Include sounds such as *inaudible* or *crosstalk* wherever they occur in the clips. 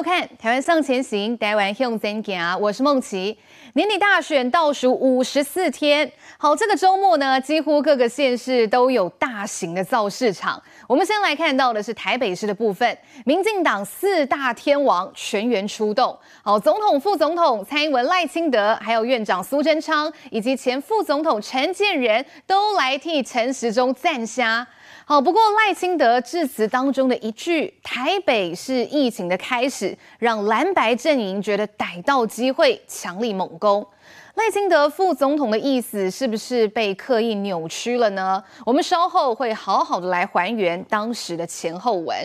收看《台湾向前行》，台湾向前行，我是孟琪。年底大选倒数五十四天，好，这个周末呢，几乎各个县市都有大型的造市场。我们先来看到的是台北市的部分，民进党四大天王全员出动，好，总统、副总统蔡英文、赖清德，还有院长苏贞昌，以及前副总统陈建仁，都来替陈时中站下。好，不过赖清德致辞当中的一句“台北是疫情的开始”，让蓝白阵营觉得逮到机会，强力猛攻。赖清德副总统的意思是不是被刻意扭曲了呢？我们稍后会好好的来还原当时的前后文。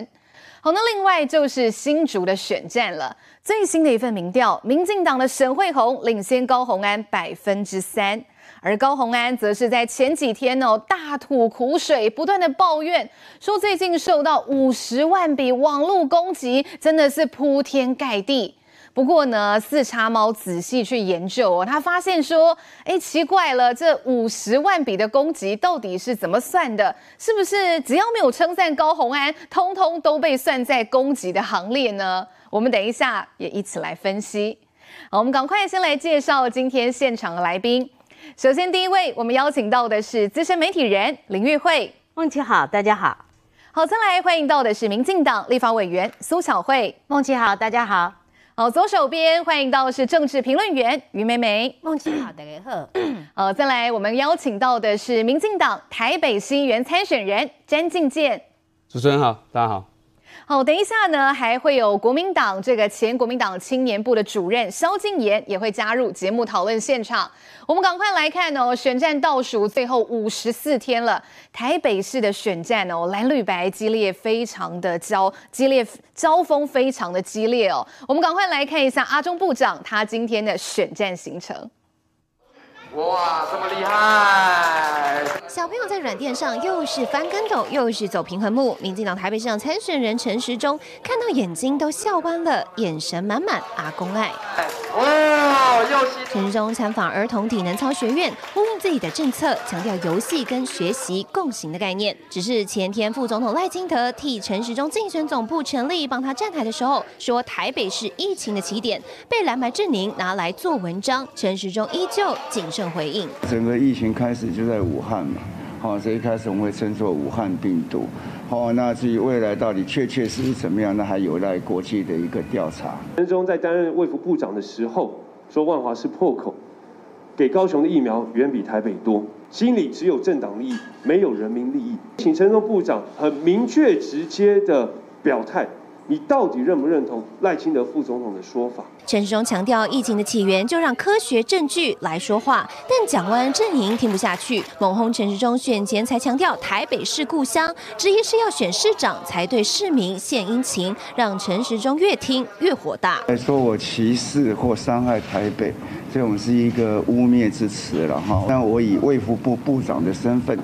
好，那另外就是新竹的选战了。最新的一份民调，民进党的沈慧虹领先高虹安百分之三。而高洪安则是在前几天哦，大吐苦水，不断的抱怨，说最近受到五十万笔网络攻击，真的是铺天盖地。不过呢，四叉猫仔细去研究哦，他发现说，哎，奇怪了，这五十万笔的攻击到底是怎么算的？是不是只要没有称赞高洪安，通通都被算在攻击的行列呢？我们等一下也一起来分析。好，我们赶快先来介绍今天现场的来宾。首先，第一位我们邀请到的是资深媒体人林玉慧。孟琪好，大家好。好，再来欢迎到的是民进党立法委员苏巧慧。孟琪好，大家好。好，左手边欢迎到的是政治评论员于美美。孟琪好，大家好。*clears throat* 好，再来我们邀请到的是民进党台北市议员参选人詹敬健。主持人好，大家好。好，等一下呢，还会有国民党这个前国民党青年部的主任萧敬言也会加入节目讨论现场。我们赶快来看哦，选战倒数最后五十四天了，台北市的选战哦，蓝绿白激烈，非常的交激烈，交锋非常的激烈哦。我们赶快来看一下阿中部长他今天的选战行程。哇，这么厉害！小朋友在软垫上又是翻跟斗，又是走平衡木。民进党台北市长参选人陈时中看到眼睛都笑弯了，眼神满满阿公爱。哇，又是陈时中参访儿童体能操学院，呼应自己的政策，强调游戏跟学习共行的概念。只是前天副总统赖清德替陈时中竞选总部成立，帮他站台的时候，说台北是疫情的起点，被蓝白阵营拿来做文章。陈时中依旧谨慎。回应，整个疫情开始就在武汉嘛，好，所以一开始我们会称作武汉病毒，好，那至于未来到底确确实实怎么样，那还有待国际的一个调查。陈时中在担任卫福部长的时候，说万华是破口，给高雄的疫苗远比台北多，心里只有政党利益，没有人民利益，请陈时中部长很明确直接的表态。你到底认不认同赖清德副总统的说法？陈时中强调，疫情的起源就让科学证据来说话，但蒋万安阵营听不下去，猛轰陈时中选前才强调台北是故乡，质疑是要选市长才对市民献殷勤，让陈时中越听越火大。来说我歧视或伤害台北，这种是一个污蔑之词了哈。但我以卫福部部长的身份。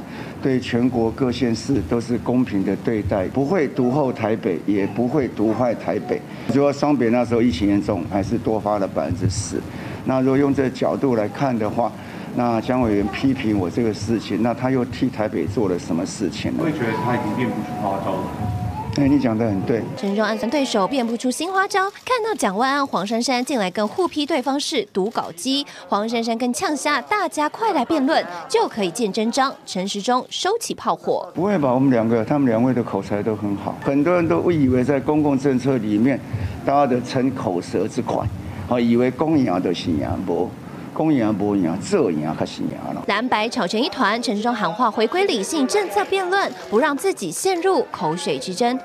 对全国各县市都是公平的对待，不会独厚台北，也不会独坏台北。如果双北那时候疫情严重，还是多发了百分之十。那如果用这个角度来看的话，那蒋委员批评我这个事情，那他又替台北做了什么事情呢？我也觉得他已经变不出花招了。哎，你讲得很对。陈时中暗算对手变不出新花招，看到蒋万安、黄珊珊进来跟互批对方是读稿机，黄珊珊跟呛虾，大家快来辩论，就可以见真章。陈时中收起炮火。不会吧？我们两个，他们两位的口才都很好，很多人都误以为在公共政策里面，大家的逞口舌之快，好以为公赢的是赢不？公赢不赢，这赢可是赢了。蓝白吵成一团，陈时中喊话回归理性政策辩论，不让自己陷入口水之争。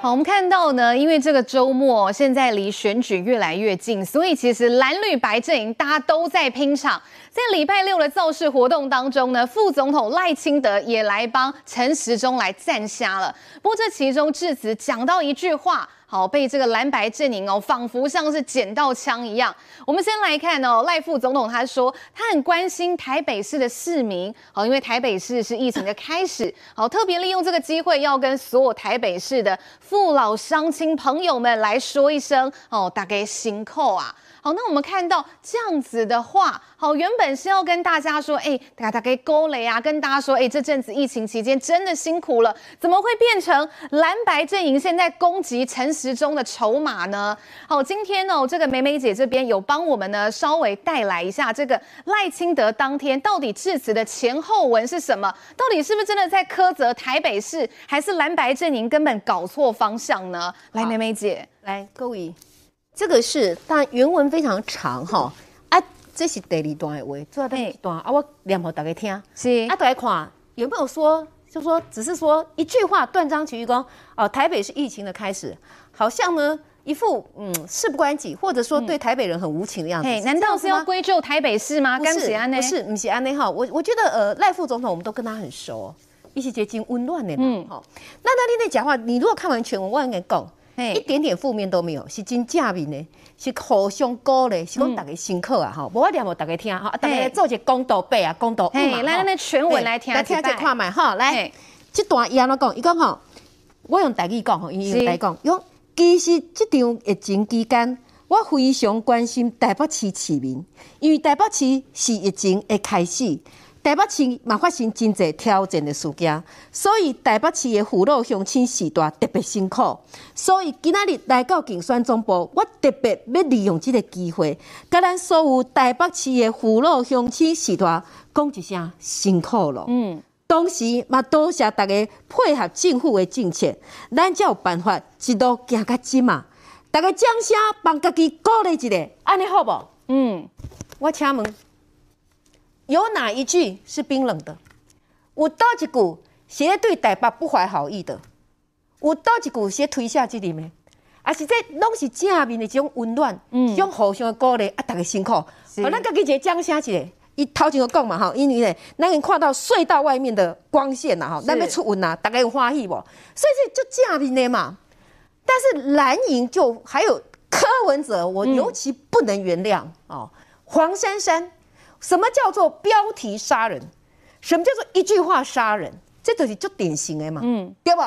好，我们看到呢，因为这个周末现在离选举越来越近，所以其实蓝绿白阵营大家都在拼场。在礼拜六的造势活动当中呢，副总统赖清德也来帮陈时中来站下了。不过这其中致辞讲到一句话。好，被这个蓝白阵营哦，仿佛像是捡到枪一样。我们先来看哦，赖副总统他说他很关心台北市的市民，好，因为台北市是疫情的开始，好，特别利用这个机会要跟所有台北市的父老乡亲朋友们来说一声哦，大家辛苦啊。好，那我们看到这样子的话，好，原本本是要跟大家说，哎，大家大概勾雷啊，跟大家说，哎，这阵子疫情期间真的辛苦了，怎么会变成蓝白阵营现在攻击陈时中的筹码呢？好，今天呢，这个梅梅姐这边有帮我们呢稍微带来一下这个赖清德当天到底致辞的前后文是什么？到底是不是真的在苛责台北市，还是蓝白阵营根本搞错方向呢？来，梅梅姐，来各位。这个是，但原文非常长哈，啊，这是第二段的话，最后第一段啊，我念给大家听，是。啊，大家看有没有说，就说只是说一句话断章取义说，哦，台北是疫情的开始，好像呢一副嗯事不关己，或者说对台北人很无情的样子，嗯、难道是要归咎台北市吗？不是，不是，不是安内哈，我我觉得呃赖副总统我们都跟他很熟，一起接近温暖的，嗯，好，那那天在讲话，你如果看完全文，我应该讲。一点点负面都没有，是真正面的，是互相鼓励，是讲大家辛苦啊！哈，我念给大家听哈，大家做一个公道背啊，公道语嘛。来，来全文来听，来听一看嘛吼。来，这段伊安怎讲？伊讲吼，我用台语讲吼，伊用台语讲，用其实这场疫情期间，我非常关心台北市市民，因为台北市是疫情的开始。台北市嘛发生真侪挑战的事件，所以台北市的父老乡亲时代特别辛苦。所以今仔日来到竞选总部，我特别要利用这个机会，甲咱所有台北市的父老乡亲时代讲一声辛苦了。嗯，同时嘛多谢大家配合政府的政策，咱才有办法一路行到今嘛。大家掌声帮家己鼓励一下，安尼好不？嗯，我请问。有哪一句是冰冷的？有倒一句是对台北不怀好意的？有倒一句是推下这里面？啊，是这拢是正面的这种温暖，嗯，这种互相的鼓励啊，大家辛苦。好，咱家己一个掌声一下。伊头前个讲嘛，哈，因为呢，咱能看到隧道外面的光线呐，哈，咱要出云呐，大家有欢喜不？所以这就正面的嘛。但是蓝营就还有柯文哲，我尤其不能原谅哦，黄珊珊。什么叫做标题杀人？什么叫做一句话杀人？这都是就典型的嘛，嗯，对不？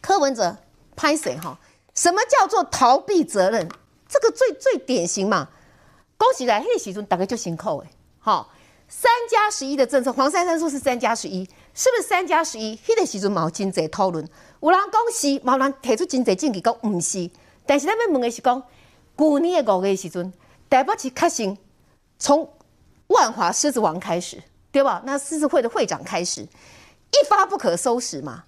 柯文哲拍谁哈？什么叫做逃避责任？这个最最典型嘛。恭喜来，那个时阵大家就辛苦哎，好，三加十一的政策，黄珊珊说是三加十一，是不是三加十一？那个时阵有真济讨论，有人讲是，冇人提出真济证据讲唔是。但是咱们问的是讲，去年的五月时阵，台北市确实从万华狮子王开始，对吧？那狮子会的会长开始，一发不可收拾嘛，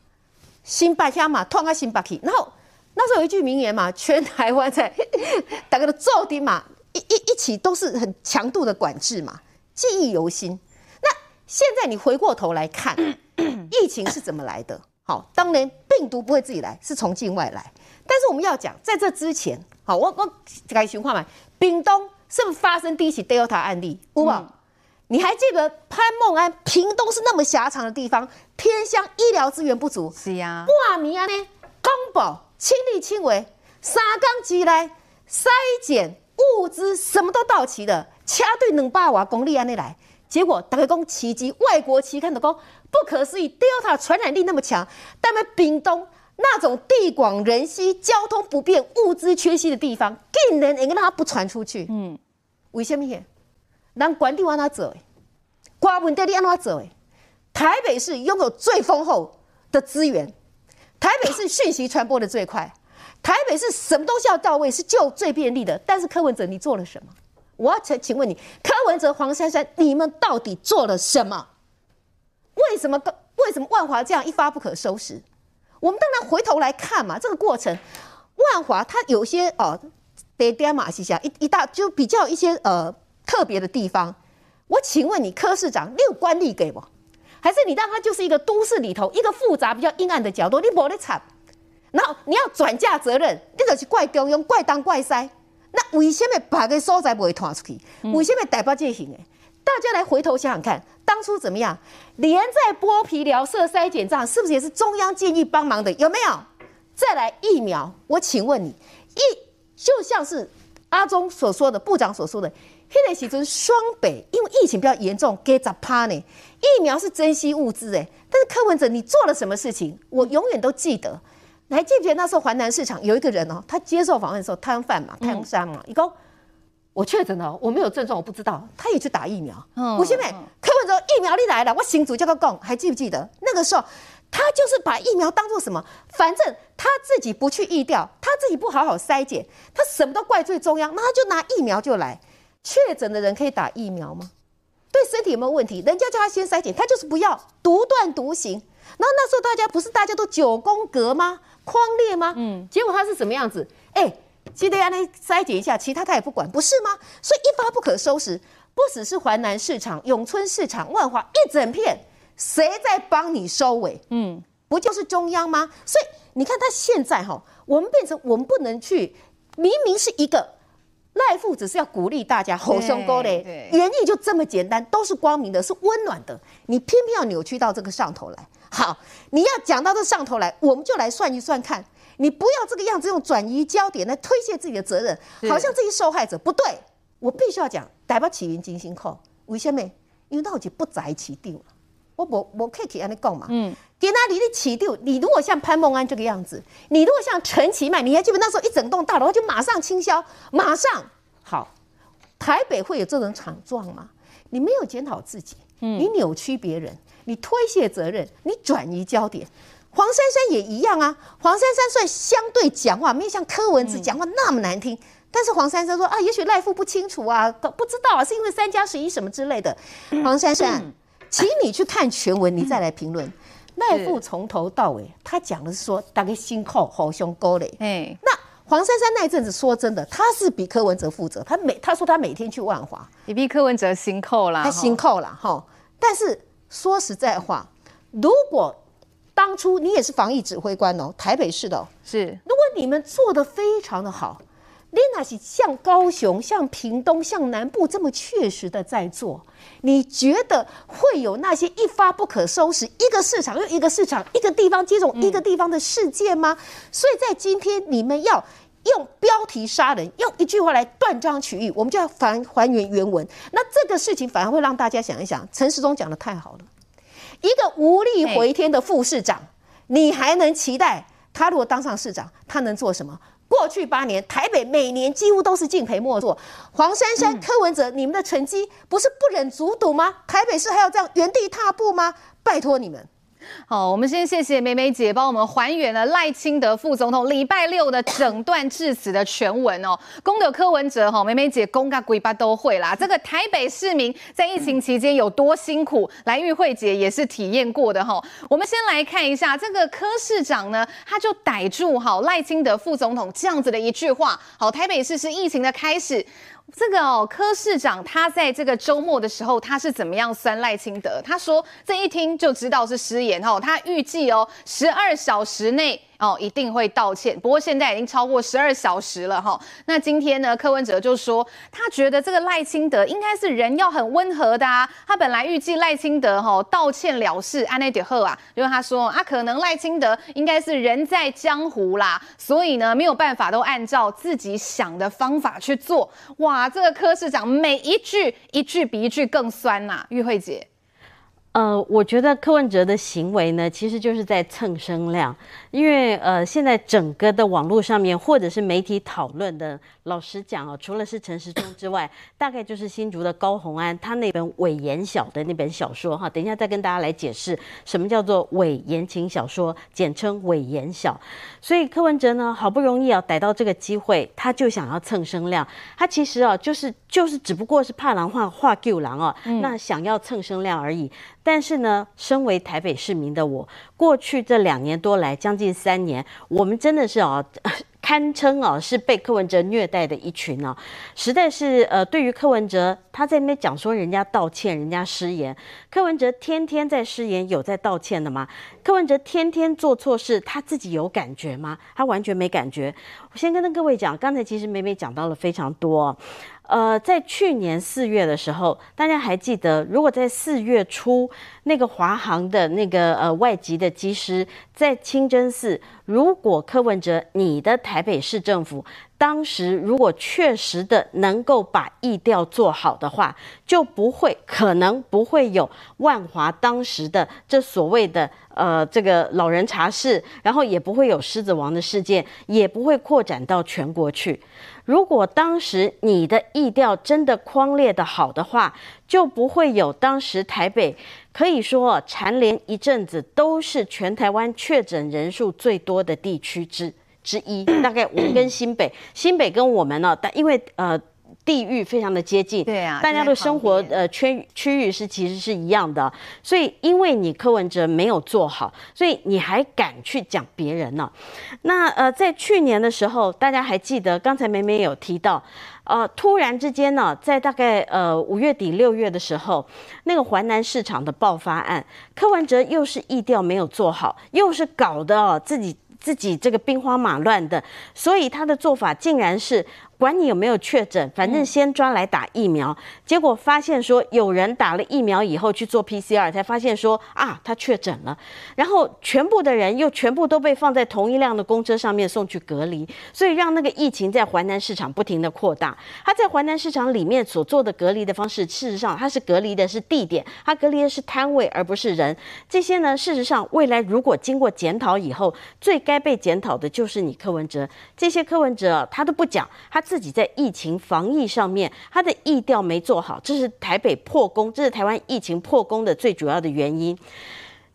新白天嘛，突然新白气。然后那时候有一句名言嘛，全台湾在 *laughs* 大家都做的嘛，一一一起都是很强度的管制嘛，记忆犹新。那现在你回过头来看，*coughs* 疫情是怎么来的？好，当然病毒不会自己来，是从境外来。但是我们要讲，在这之前，好，我我改情况嘛，屏东。是不是发生第一起 Delta 案例？有无？嗯、你还记得潘孟安？屏东是那么狭长的地方，偏乡医疗资源不足。是呀。半年呢，公保亲力亲为，三工起来筛检物资什么都到齐了，车队两百瓦公里安内来，结果大家讲奇迹，外国期刊都讲不可思议，Delta 传染力那么强，但在屏东。那种地广人稀、交通不便、物资缺席的地方，竟然能让它不传出去？嗯，为什么？让管理往哪走？瓜文地利往哪走？台北市拥有最丰厚的资源，台北市讯息传播的最快，台北市什么东西要到位是就最便利的。但是柯文哲，你做了什么？我要请请问你，柯文哲、黄珊珊，你们到底做了什么？为什么？为什么万华这样一发不可收拾？我们当然回头来看嘛，这个过程，万华它有些哦，得点马西下一一大就比较一些呃特别的地方。我请问你柯市长，你有官力给我，还是你让他就是一个都市里头一个复杂比较阴暗的角落？你没得惨，然后你要转嫁责任，你就是怪中央、怪当怪塞。那为什么别个所在不会传出去？为什么台北这行？大家来回头想想看，当初怎么样？连在剥皮寮设筛检站，是不是也是中央建议帮忙的？有没有？再来疫苗，我请问你，疫就像是阿中所说的，部长所说的，现在其实双北因为疫情比较严重，给咋趴呢？疫苗是珍惜物资哎，但是柯文哲你做了什么事情？我永远都记得，还记不记得那时候环南市场有一个人哦，他接受访问的时候摊贩嘛，摊商嘛，一共。我确诊了，我没有症状，我不知道，他也去打疫苗。嗯吴欣美，柯文哲疫苗你来了，我新主叫他讲，还记不记得那个时候，他就是把疫苗当做什么？反正他自己不去疫调，他自己不好好筛检，他什么都怪罪中央，那他就拿疫苗就来。确诊的人可以打疫苗吗？对身体有没有问题？人家叫他先筛检，他就是不要，独断独行。然后那时候大家不是大家都九宫格吗？框列吗？嗯，结果他是什么样子？哎。记得让他筛检一下，其他他也不管，不是吗？所以一发不可收拾，不只是淮南市场、永春市场、万华一整片，谁在帮你收尾？嗯，不就是中央吗？所以你看他现在哈，我们变成我们不能去，明明是一个赖副，只是要鼓励大家吼胸沟嘞，原意就这么简单，都是光明的，是温暖的，你偏偏要扭曲到这个上头来。好，你要讲到这上头来，我们就来算一算看。你不要这个样子，用转移焦点来推卸自己的责任，好像这些受害者不对。我必须要讲，台北市民真辛苦，为什么？因为到底不在起定了。我我我可以给安你讲嘛。嗯。给那里的起定，你如果像潘孟安这个样子，你如果像陈其迈，你还记得那时候一整栋大楼就马上清销，马上好。台北会有这种惨状吗？你没有检讨自己，你扭曲别人，你推卸责任，你转移焦点。黄珊珊也一样啊，黄珊珊虽然相对讲话没有像柯文哲讲话那么难听，但是黄珊珊说啊，也许赖副不清楚啊，不知道啊，是因为三加十一什么之类的。*coughs* 黄珊珊，请你去看全文，你再来评论。赖副从头到尾，他讲的是说大概心扣好胸沟嘞。哎，那黄珊珊那一阵子说真的，他是比柯文哲负责，他每他说他每天去万华，你比柯文哲心扣啦，他心扣了哈。但是说实在话，如果当初你也是防疫指挥官哦，台北市的哦，是。如果你们做的非常的好，你那是像高雄、像屏东、像南部这么确实的在做，你觉得会有那些一发不可收拾，一个市场又一个市场，一个地方接种一个地方的事件吗？嗯、所以在今天你们要用标题杀人，用一句话来断章取义，我们就要还还原原文。那这个事情反而会让大家想一想，陈时中讲的太好了。一个无力回天的副市长，你还能期待他如果当上市长，他能做什么？过去八年，台北每年几乎都是敬陪末座。黄珊珊、柯文哲，你们的成绩不是不忍卒睹吗？台北市还要这样原地踏步吗？拜托你们。好，我们先谢谢梅梅姐帮我们还原了赖清德副总统礼拜六的整段致辞的全文哦。功德柯文哲哈，梅梅姐公个鬼巴都会啦。这个台北市民在疫情期间有多辛苦，来玉慧姐也是体验过的哈。我们先来看一下这个柯市长呢，他就逮住好赖清德副总统这样子的一句话。好，台北市是疫情的开始。这个哦，柯市长他在这个周末的时候，他是怎么样酸赖清德？他说这一听就知道是失言哦。他预计哦，十二小时内。哦，一定会道歉。不过现在已经超过十二小时了哈。那今天呢，柯文哲就说，他觉得这个赖清德应该是人要很温和的啊。他本来预计赖清德哈道歉了事，安内点贺啊，因为他说啊，可能赖清德应该是人在江湖啦，所以呢没有办法都按照自己想的方法去做。哇，这个柯市长每一句一句比一句更酸呐、玉慧姐。呃，我觉得柯文哲的行为呢，其实就是在蹭声量，因为呃，现在整个的网络上面或者是媒体讨论的，老实讲哦，除了是陈时中之外，大概就是新竹的高洪安他那本伪言小的那本小说哈，等一下再跟大家来解释什么叫做伪言情小说，简称伪言小。所以柯文哲呢，好不容易啊逮到这个机会，他就想要蹭声量，他其实啊，就是就是只不过是怕狼话话救狼啊，那想要蹭声量而已。但是呢，身为台北市民的我，过去这两年多来，将近三年，我们真的是啊，*laughs* 堪称啊是被柯文哲虐待的一群啊，实在是呃，对于柯文哲，他在那边讲说人家道歉，人家失言，柯文哲天天在失言，有在道歉的吗？柯文哲天天做错事，他自己有感觉吗？他完全没感觉。我先跟各位讲，刚才其实美美讲到了非常多。呃，在去年四月的时候，大家还记得，如果在四月初那个华航的那个呃外籍的机师在清真寺，如果柯文哲你的台北市政府当时如果确实的能够把疫调做好的话，就不会可能不会有万华当时的这所谓的呃这个老人茶室，然后也不会有狮子王的事件，也不会扩展到全国去。如果当时你的疫调真的匡列的好的话，就不会有当时台北可以说蝉联一阵子都是全台湾确诊人数最多的地区之。之一，大概我们跟新北，新北跟我们呢，但因为呃地域非常的接近，对啊，大家的生活呃圈区域是其实是一样的，所以因为你柯文哲没有做好，所以你还敢去讲别人呢？那呃在去年的时候，大家还记得刚才美美有提到，呃突然之间呢，在大概呃五月底六月的时候，那个环南市场的爆发案，柯文哲又是意调没有做好，又是搞的哦自己。自己这个兵荒马乱的，所以他的做法竟然是。管你有没有确诊，反正先抓来打疫苗。结果发现说，有人打了疫苗以后去做 PCR，才发现说啊，他确诊了。然后全部的人又全部都被放在同一辆的公车上面送去隔离，所以让那个疫情在淮南市场不停的扩大。他在淮南市场里面所做的隔离的方式，事实上他是隔离的是地点，他隔离的是摊位，而不是人。这些呢，事实上未来如果经过检讨以后，最该被检讨的就是你柯文哲。这些柯文哲他都不讲，他。自己在疫情防疫上面，他的疫调没做好，这是台北破功，这是台湾疫情破功的最主要的原因。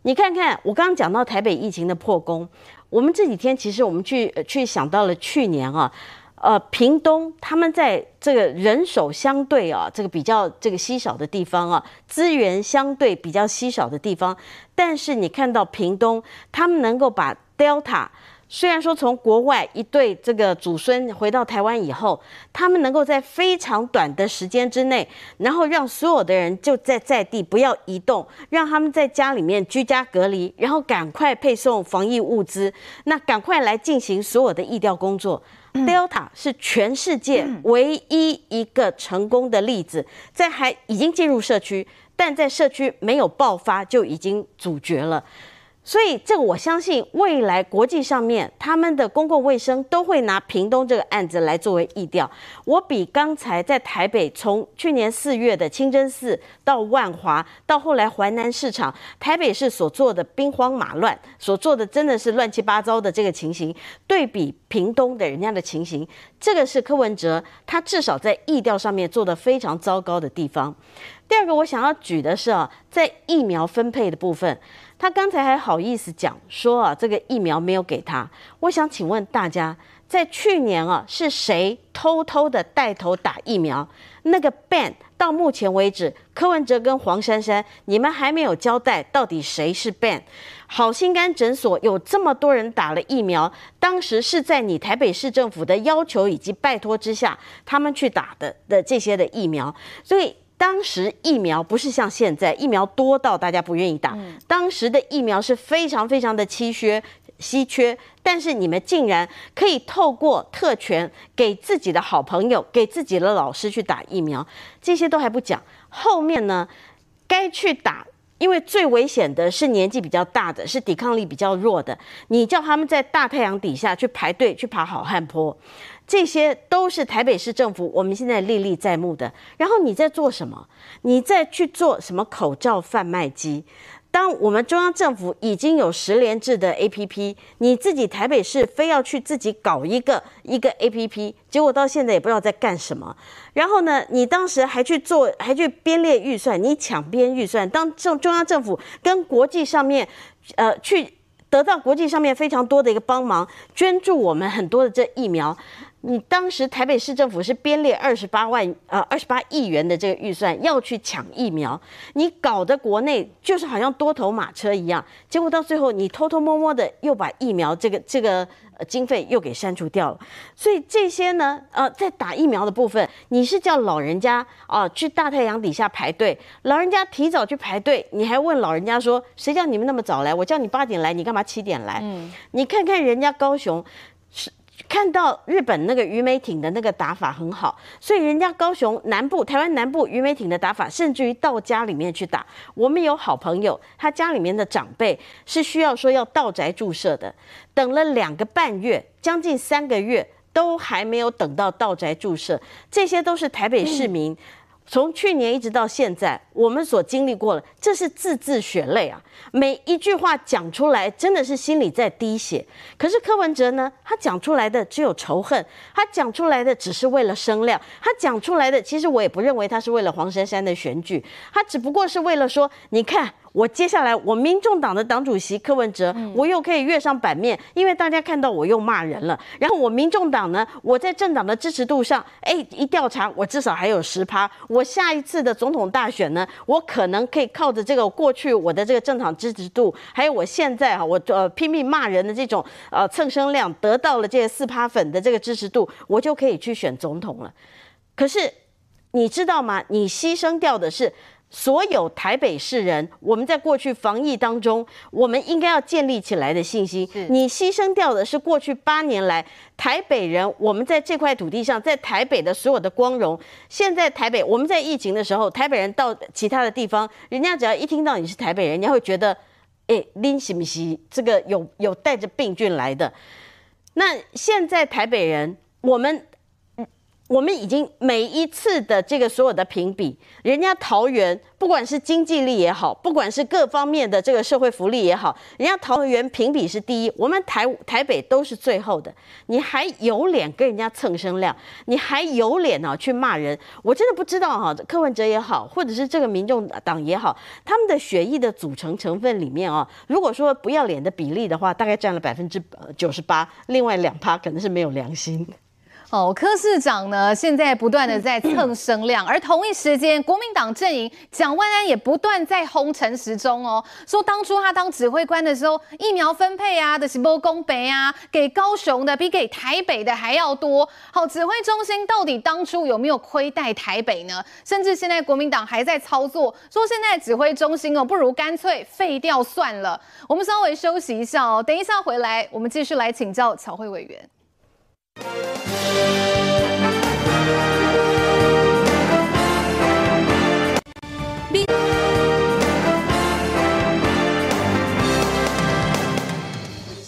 你看看，我刚刚讲到台北疫情的破功，我们这几天其实我们去去想到了去年啊，呃，屏东他们在这个人手相对啊，这个比较这个稀少的地方啊，资源相对比较稀少的地方，但是你看到屏东他们能够把 Delta。虽然说从国外一对这个祖孙回到台湾以后，他们能够在非常短的时间之内，然后让所有的人就在在地不要移动，让他们在家里面居家隔离，然后赶快配送防疫物资，那赶快来进行所有的疫调工作。Delta 是全世界唯一一个成功的例子，在还已经进入社区，但在社区没有爆发就已经阻绝了。所以，这个我相信未来国际上面他们的公共卫生都会拿屏东这个案子来作为议调。我比刚才在台北从去年四月的清真寺到万华，到后来淮南市场，台北市所做的兵荒马乱，所做的真的是乱七八糟的这个情形，对比屏东的人家的情形，这个是柯文哲他至少在议调上面做得非常糟糕的地方。第二个我想要举的是啊，在疫苗分配的部分。他刚才还好意思讲说啊，这个疫苗没有给他。我想请问大家，在去年啊，是谁偷偷的带头打疫苗？那个 ban 到目前为止，柯文哲跟黄珊珊，你们还没有交代到底谁是 ban。好心肝诊所有这么多人打了疫苗，当时是在你台北市政府的要求以及拜托之下，他们去打的的这些的疫苗，所以。当时疫苗不是像现在疫苗多到大家不愿意打，当时的疫苗是非常非常的稀缺稀缺，但是你们竟然可以透过特权给自己的好朋友、给自己的老师去打疫苗，这些都还不讲，后面呢，该去打，因为最危险的是年纪比较大的，是抵抗力比较弱的，你叫他们在大太阳底下去排队去爬好汉坡。这些都是台北市政府我们现在历历在目的。然后你在做什么？你在去做什么口罩贩卖机？当我们中央政府已经有十连制的 APP，你自己台北市非要去自己搞一个一个 APP，结果到现在也不知道在干什么。然后呢，你当时还去做，还去编列预算，你抢编预算，当中中央政府跟国际上面，呃，去得到国际上面非常多的一个帮忙，捐助我们很多的这疫苗。你当时台北市政府是编列二十八万呃二十八亿元的这个预算要去抢疫苗，你搞得国内就是好像多头马车一样，结果到最后你偷偷摸摸的又把疫苗这个这个呃经费又给删除掉了，所以这些呢呃在打疫苗的部分，你是叫老人家啊去大太阳底下排队，老人家提早去排队，你还问老人家说谁叫你们那么早来？我叫你八点来，你干嘛七点来？嗯，你看看人家高雄是。看到日本那个鱼美艇的那个打法很好，所以人家高雄南部、台湾南部鱼美艇的打法，甚至于到家里面去打。我们有好朋友，他家里面的长辈是需要说要到宅注射的，等了两个半月，将近三个月。都还没有等到到宅注射，这些都是台北市民。从去年一直到现在，我们所经历过的，这是字字血泪啊！每一句话讲出来，真的是心里在滴血。可是柯文哲呢，他讲出来的只有仇恨，他讲出来的只是为了声量，他讲出来的，其实我也不认为他是为了黄珊珊的选举，他只不过是为了说，你看。我接下来，我民众党的党主席柯文哲，我又可以跃上版面，因为大家看到我又骂人了。然后我民众党呢，我在政党的支持度上，哎，一调查我至少还有十趴。我下一次的总统大选呢，我可能可以靠着这个过去我的这个政党支持度，还有我现在哈，我呃拼命骂人的这种呃蹭声量，得到了这些四趴粉的这个支持度，我就可以去选总统了。可是你知道吗？你牺牲掉的是。所有台北市人，我们在过去防疫当中，我们应该要建立起来的信心。你牺牲掉的是过去八年来台北人，我们在这块土地上，在台北的所有的光荣。现在台北，我们在疫情的时候，台北人到其他的地方，人家只要一听到你是台北人，人家会觉得，哎，恁是不是这个有有带着病菌来的？那现在台北人，我们。我们已经每一次的这个所有的评比，人家桃园不管是经济力也好，不管是各方面的这个社会福利也好，人家桃园评比是第一，我们台台北都是最后的。你还有脸跟人家蹭声量？你还有脸呢、啊、去骂人？我真的不知道哈、柯文哲也好，或者是这个民众党也好，他们的血液的组成成分里面啊，如果说不要脸的比例的话，大概占了百分之九十八，另外两趴可能是没有良心。哦，柯市长呢，现在不断的在蹭声量，而同一时间，国民党阵营蒋万安也不断在轰陈时中哦，说当初他当指挥官的时候，疫苗分配啊的是不公北啊，给高雄的比给台北的还要多。好，指挥中心到底当初有没有亏待台北呢？甚至现在国民党还在操作，说现在指挥中心哦，不如干脆废掉算了。我们稍微休息一下哦，等一下回来，我们继续来请教乔慧委员。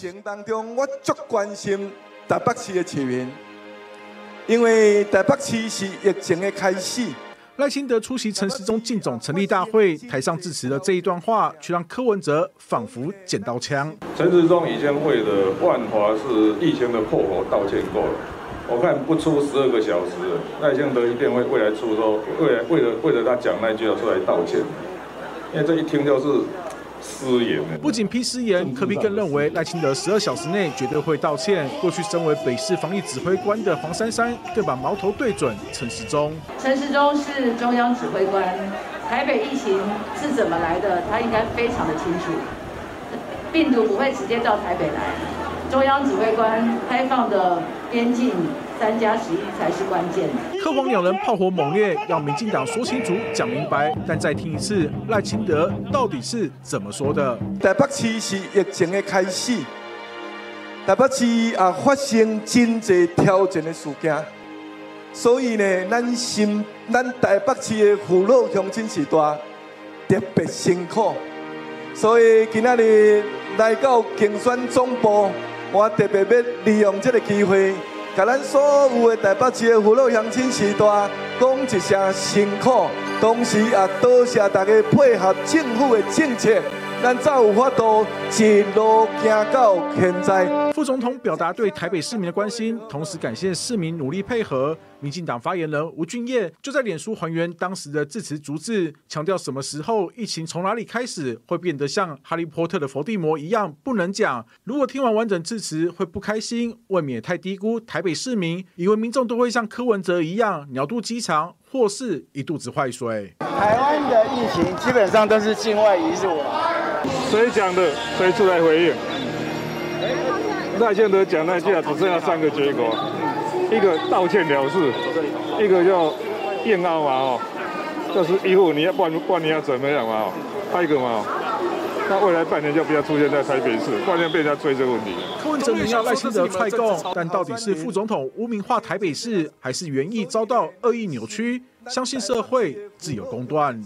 疫情当中，我足关心台北市的市民，因为台北市是疫情的开始。赖清德出席陈时中进总成立大会，台上致辞的这一段话，却让柯文哲仿佛捡到枪。陈时中已经为了万华是疫情的破口道歉过了，我看不出十二个小时，赖清德一定会未来出说，未来为了为了他讲那句要出来道歉，因为这一听就是。失言，不仅批失言，柯 P 更认为赖清德十二小时内绝对会道歉。过去身为北市防疫指挥官的黄珊珊更把矛头对准陈时中。陈时中是中央指挥官，台北疫情是怎么来的，他应该非常的清楚。病毒不会直接到台北来，中央指挥官开放的边境。三加十一才是关键。柯黄两人炮火猛烈，要民进党说清楚、讲明白。但再听一次，赖清德到底是怎么说的？台北市是疫情的开始，台北市也发生真济挑战的事件，所以呢，咱心咱台北市的父老乡亲是大特别辛苦，所以今仔日来到竞选总部，我特别要利用这个机会。甲咱所有的台北市的父老乡亲时代讲一声辛苦，同时也多谢大家配合政府的政策。咱才有法度一路行到现在。副总统表达对台北市民的关心，同时感谢市民努力配合。民进党发言人吴俊业就在脸书还原当时的致辞逐字，强调什么时候疫情从哪里开始会变得像哈利波特的伏地魔一样不能讲。如果听完完整致辞会不开心，未免太低估台北市民，以为民众都会像柯文哲一样鸟肚鸡肠，或是一肚子坏水。台湾的疫情基本上都是境外移入。谁讲的？谁出来回应？赖清德讲那句啊，只剩下三个结果：一个道歉了事，一个叫验奥嘛哦，就是一副你要不然不然你要怎么样嘛哦，还有一个嘛，那未来半年就不要出现在台北市，不然被人家追这个问题。柯文哲明要赖清德踹供，但到底是副总统污名化台北市，还是原意遭到恶意扭曲？相信社会自有公断。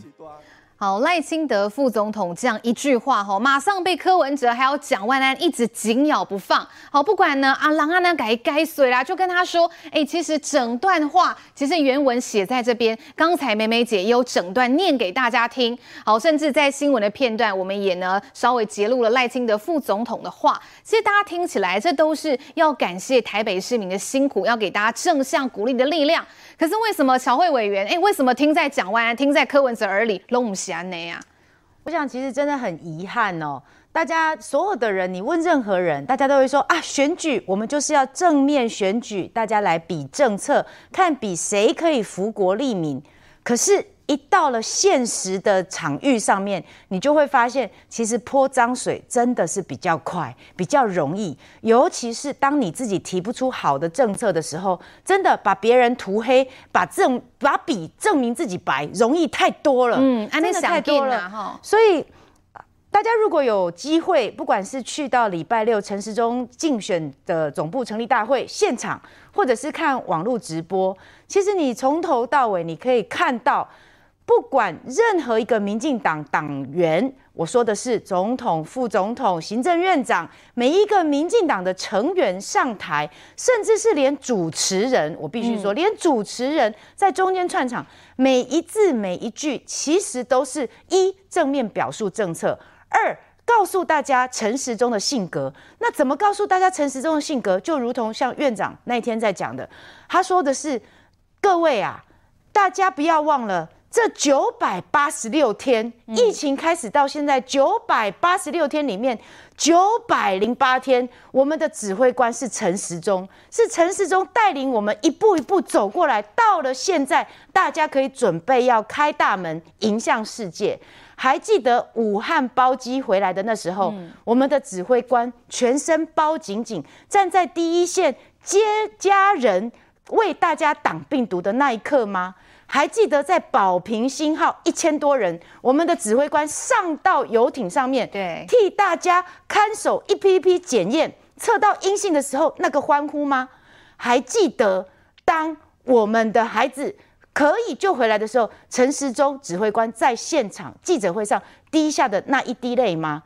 好，赖清德副总统这样一句话，哈，马上被柯文哲还有蒋万安一直紧咬不放。好，不管呢，啊，郎阿南改该随啦，就跟他说，哎、其实整段话其实原文写在这边，刚才美美姐也有整段念给大家听。好，甚至在新闻的片段，我们也呢稍微揭露了赖清德副总统的话。其实大家听起来，这都是要感谢台北市民的辛苦，要给大家正向鼓励的力量。可是为什么乔慧委员，哎、欸，为什么听在蒋万安、听在柯文哲耳里，拢不是安呢呀？我想，其实真的很遗憾哦。大家所有的人，你问任何人，大家都会说啊，选举我们就是要正面选举，大家来比政策，看比谁可以福国利民。可是。一到了现实的场域上面，你就会发现，其实泼脏水真的是比较快、比较容易。尤其是当你自己提不出好的政策的时候，真的把别人涂黑、把证、把笔证明自己白，容易太多了。嗯，真的太多了。所以大家如果有机会，不管是去到礼拜六陈时中竞选的总部成立大会现场，或者是看网络直播，其实你从头到尾你可以看到。不管任何一个民进党党员，我说的是总统、副总统、行政院长，每一个民进党的成员上台，甚至是连主持人，我必须说，连主持人在中间串场，每一字每一句，其实都是一正面表述政策，二告诉大家陈时中的性格。那怎么告诉大家陈时中的性格？就如同像院长那天在讲的，他说的是：各位啊，大家不要忘了。这九百八十六天，疫情开始到现在九百八十六天里面，九百零八天，我们的指挥官是陈时中，是陈时中带领我们一步一步走过来，到了现在，大家可以准备要开大门迎向世界。还记得武汉包机回来的那时候，我们的指挥官全身包紧紧，站在第一线接家人，为大家挡病毒的那一刻吗？还记得在保平星号一千多人，我们的指挥官上到游艇上面，对，替大家看守一批一批检验，测到阴性的时候那个欢呼吗？还记得当我们的孩子可以救回来的时候，陈时中指挥官在现场记者会上滴下的那一滴泪吗？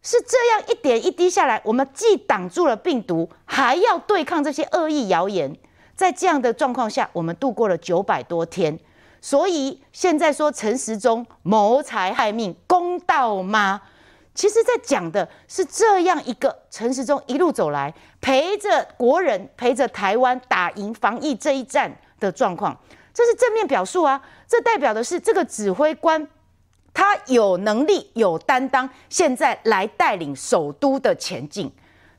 是这样一点一滴下来，我们既挡住了病毒，还要对抗这些恶意谣言。在这样的状况下，我们度过了九百多天，所以现在说陈时中谋财害命，公道吗？其实，在讲的是这样一个陈时中一路走来，陪着国人，陪着台湾打赢防疫这一战的状况，这是正面表述啊！这代表的是这个指挥官他有能力、有担当，现在来带领首都的前进，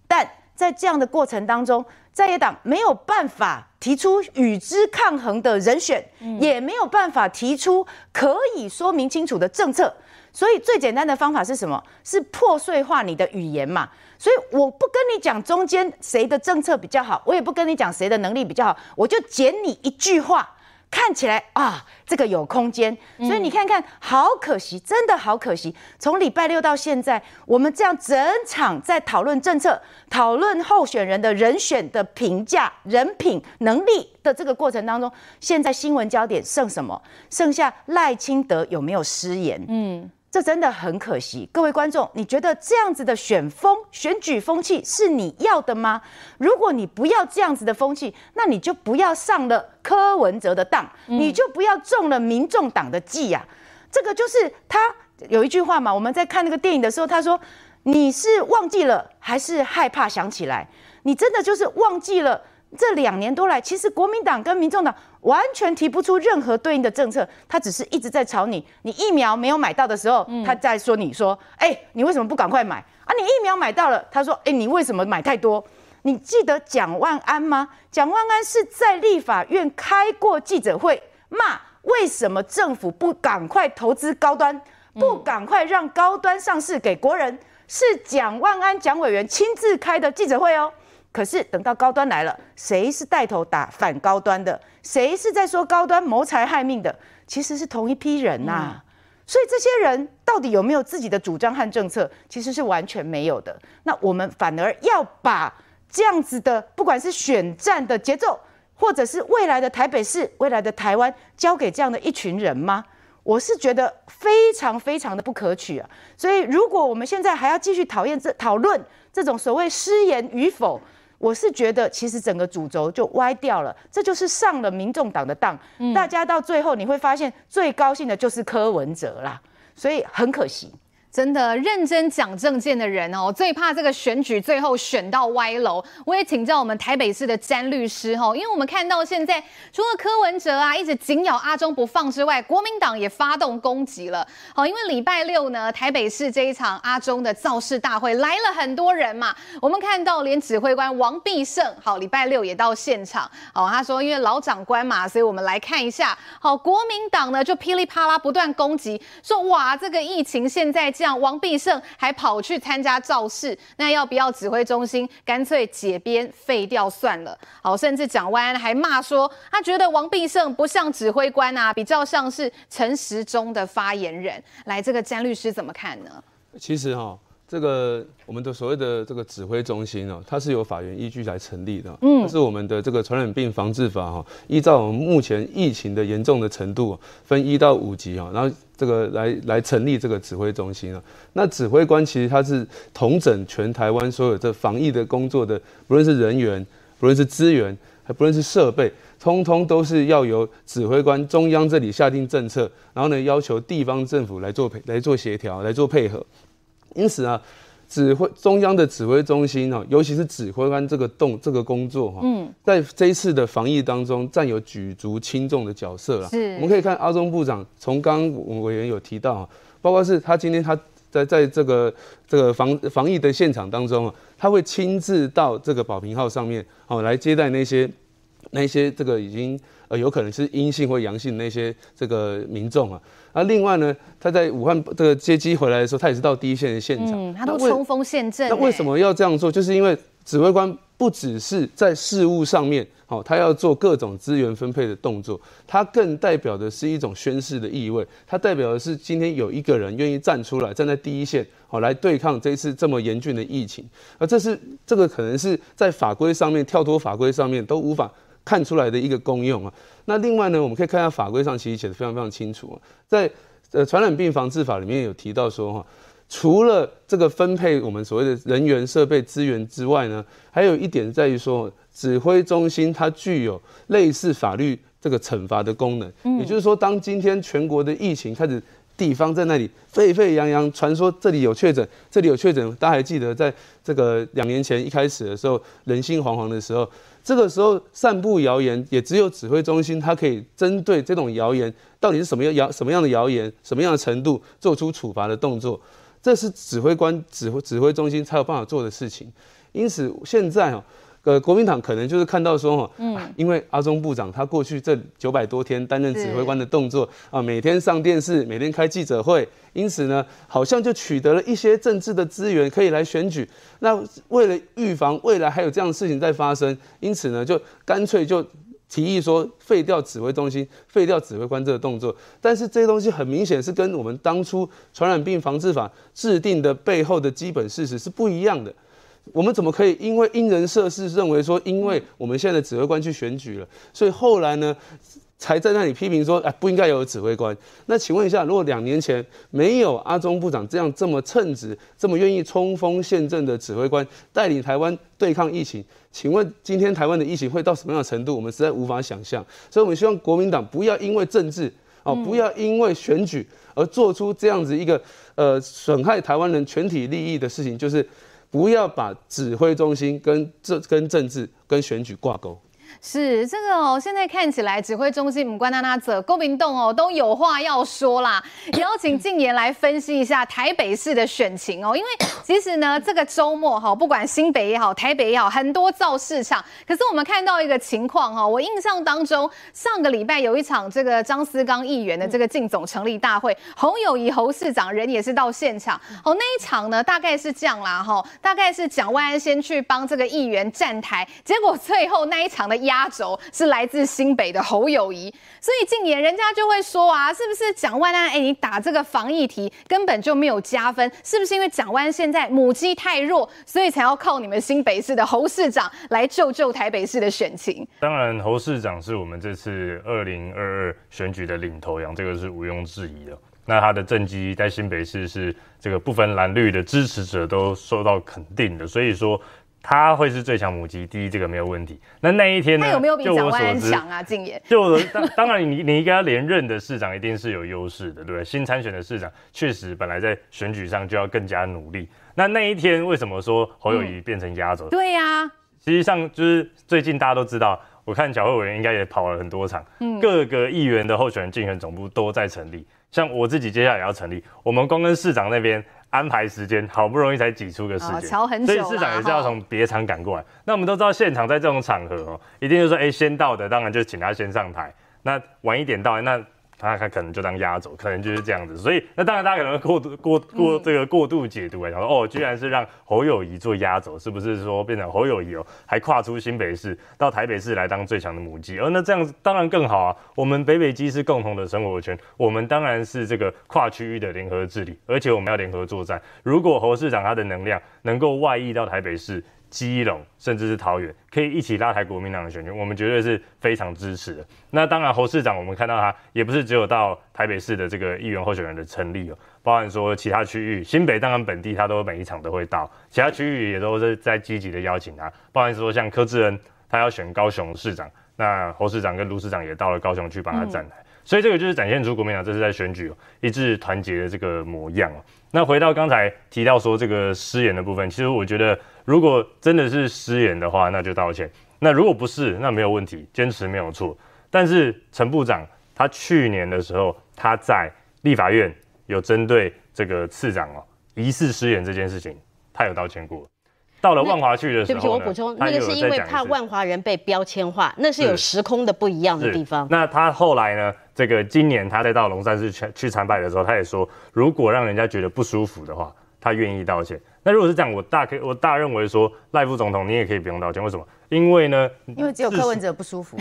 但在这样的过程当中，在野党没有办法提出与之抗衡的人选，也没有办法提出可以说明清楚的政策，所以最简单的方法是什么？是破碎化你的语言嘛。所以我不跟你讲中间谁的政策比较好，我也不跟你讲谁的能力比较好，我就剪你一句话。看起来啊，这个有空间，所以你看看，好可惜，真的好可惜。从礼拜六到现在，我们这样整场在讨论政策、讨论候选人的人选的评价、人品、能力的这个过程当中，现在新闻焦点剩什么？剩下赖清德有没有失言？嗯。这真的很可惜，各位观众，你觉得这样子的选风、选举风气是你要的吗？如果你不要这样子的风气，那你就不要上了柯文哲的当，你就不要中了民众党的计呀。这个就是他有一句话嘛，我们在看那个电影的时候，他说：“你是忘记了，还是害怕想起来？你真的就是忘记了。”这两年多来，其实国民党跟民众党完全提不出任何对应的政策，他只是一直在吵你。你疫苗没有买到的时候，他在说你说，哎，你为什么不赶快买啊？你疫苗买到了，他说，哎，你为什么买太多？你记得蒋万安吗？蒋万安是在立法院开过记者会，骂为什么政府不赶快投资高端，不赶快让高端上市给国人？是蒋万安蒋委员亲自开的记者会哦。可是等到高端来了，谁是带头打反高端的？谁是在说高端谋财害命的？其实是同一批人呐、啊。所以这些人到底有没有自己的主张和政策？其实是完全没有的。那我们反而要把这样子的，不管是选战的节奏，或者是未来的台北市、未来的台湾，交给这样的一群人吗？我是觉得非常非常的不可取啊。所以如果我们现在还要继续讨厌这讨论这种所谓失言与否，我是觉得其实整个主轴就歪掉了，这就是上了民众党的当。嗯、大家到最后你会发现最高兴的就是柯文哲啦，所以很可惜。真的认真讲政见的人哦，最怕这个选举最后选到歪楼。我也请教我们台北市的詹律师哈，因为我们看到现在除了柯文哲啊一直紧咬阿中不放之外，国民党也发动攻击了。好，因为礼拜六呢，台北市这一场阿中的造势大会来了很多人嘛，我们看到连指挥官王必胜，好，礼拜六也到现场。好，他说因为老长官嘛，所以我们来看一下。好，国民党呢就噼里啪啦不断攻击，说哇这个疫情现在。像王必胜还跑去参加造势，那要不要指挥中心干脆解编废掉算了？好，甚至蒋万安还骂说，他觉得王必胜不像指挥官啊，比较像是陈时中的发言人。来，这个詹律师怎么看呢？其实哈。这个我们的所谓的这个指挥中心哦，它是由法源依据来成立的，嗯，它是我们的这个传染病防治法哈，依照我们目前疫情的严重的程度分一到五级哈，然后这个来来成立这个指挥中心啊。那指挥官其实他是统整全台湾所有这防疫的工作的，不论是人员，不论是资源，还不论是设备，通通都是要由指挥官中央这里下定政策，然后呢要求地方政府来做配来做协调来做配合。因此啊，指挥中央的指挥中心哈，尤其是指挥官这个动这个工作哈，嗯，在这一次的防疫当中占有举足轻重的角色了。是，我们可以看阿中部长，从刚委员有提到，包括是他今天他在在这个这个防防疫的现场当中啊，他会亲自到这个保平号上面哦，来接待那些那些这个已经呃有可能是阴性或阳性那些这个民众啊。那另外呢，他在武汉这个接机回来的时候，他也是到第一线的现场，嗯，他都冲锋陷阵。那为什么要这样做？就是因为指挥官不只是在事务上面，好，他要做各种资源分配的动作，他更代表的是一种宣誓的意味。他代表的是今天有一个人愿意站出来，站在第一线，好，来对抗这一次这么严峻的疫情。而这是这个可能是在法规上面跳脱法规上面都无法看出来的一个功用啊。那另外呢，我们可以看一下法规上其实写的非常非常清楚啊，在呃传染病防治法里面有提到说哈，除了这个分配我们所谓的人员、设备、资源之外呢，还有一点在于说，指挥中心它具有类似法律这个惩罚的功能，也就是说，当今天全国的疫情开始。地方在那里沸沸扬扬传说这里有确诊，这里有确诊。大家还记得，在这个两年前一开始的时候，人心惶惶的时候，这个时候散布谣言，也只有指挥中心，它可以针对这种谣言到底是什么样谣什么样的谣言，什么样的程度，做出处罚的动作。这是指挥官指挥指挥中心才有办法做的事情。因此，现在哦。呃，国民党可能就是看到说哈，嗯，因为阿中部长他过去这九百多天担任指挥官的动作啊，每天上电视，每天开记者会，因此呢，好像就取得了一些政治的资源可以来选举。那为了预防未来还有这样的事情在发生，因此呢，就干脆就提议说废掉指挥中心，废掉指挥官这个动作。但是这些东西很明显是跟我们当初传染病防治法制定的背后的基本事实是不一样的。我们怎么可以因为因人设事，认为说，因为我们现在的指挥官去选举了，所以后来呢，才在那里批评说，哎，不应该有指挥官。那请问一下，如果两年前没有阿中部长这样这么称职、这么愿意冲锋陷阵的指挥官带领台湾对抗疫情，请问今天台湾的疫情会到什么样的程度？我们实在无法想象。所以，我们希望国民党不要因为政治哦，不要因为选举而做出这样子一个呃损害台湾人全体利益的事情，就是。不要把指挥中心跟政跟政治跟选举挂钩。是这个哦，现在看起来指挥中心不关娜娜者，国民党哦都有话要说啦。也要请静言来分析一下台北市的选情哦，因为 *coughs* 其实呢，这个周末哈，不管新北也好，台北也好，很多造市场。可是我们看到一个情况哈，我印象当中，上个礼拜有一场这个张思刚议员的这个竞总成立大会，侯友谊侯市长人也是到现场哦。那一场呢，大概是这样啦哈，大概是蒋万安先去帮这个议员站台，结果最后那一场的。压轴是来自新北的侯友宜，所以近年人家就会说啊，是不是蒋万安？哎，你打这个防疫题根本就没有加分，是不是因为蒋万安现在母鸡太弱，所以才要靠你们新北市的侯市长来救救台北市的选情？当然，侯市长是我们这次二零二二选举的领头羊，这个是毋庸置疑的。那他的政绩在新北市是这个不分蓝绿的支持者都受到肯定的，所以说。他会是最强母鸡，第一这个没有问题。那那一天呢？他有没有比蒋万安强啊？竞演就当当然你，你你应该连任的市长一定是有优势的，对不对？新参选的市长确实本来在选举上就要更加努力。那那一天为什么说侯友谊变成压轴？对呀，实际上就是最近大家都知道，我看筱惠委员应该也跑了很多场，嗯，各个议员的候选人竞选总部都在成立。像我自己接下来也要成立，我们光跟市长那边。安排时间，好不容易才挤出个时间，哦，很久，所以市长也是要从别场赶过来。那我们都知道，现场在这种场合哦，一定就是说，哎，先到的当然就请他先上台，那晚一点到那。他他可能就当压轴，可能就是这样子，所以那当然大家可能会过度过过这个过度解读来讲说，哦，居然是让侯友谊做压轴，是不是说变成侯友谊哦，还跨出新北市到台北市来当最强的母鸡？而那这样子当然更好啊，我们北北基是共同的生活圈，我们当然是这个跨区域的联合治理，而且我们要联合作战。如果侯市长他的能量能够外溢到台北市。基隆甚至是桃园，可以一起拉抬国民党的选举，我们绝对是非常支持的。那当然，侯市长我们看到他也不是只有到台北市的这个议员候选人的成立哦，包含说其他区域，新北当然本地他都每一场都会到，其他区域也都是在积极的邀请他，包含说像柯志恩他要选高雄市长，那侯市长跟卢市长也到了高雄去帮他站台，嗯、所以这个就是展现出国民党这是在选举一致团结的这个模样。那回到刚才提到说这个失言的部分，其实我觉得。如果真的是失言的话，那就道歉。那如果不是，那没有问题，坚持没有错。但是陈部长他去年的时候，他在立法院有针对这个次长哦疑似失言这件事情，他有道歉过。到了万华去的时候，对不起，我补充，那个是因为怕万华人被标签化，那是有时空的不一样的地方。那他后来呢？这个今年他在到龙山寺去去参拜的时候，他也说，如果让人家觉得不舒服的话，他愿意道歉。那如果是这样，我大可以我大认为说赖副总统你也可以不用道歉，为什么？因为呢，因为只有柯文哲不舒服，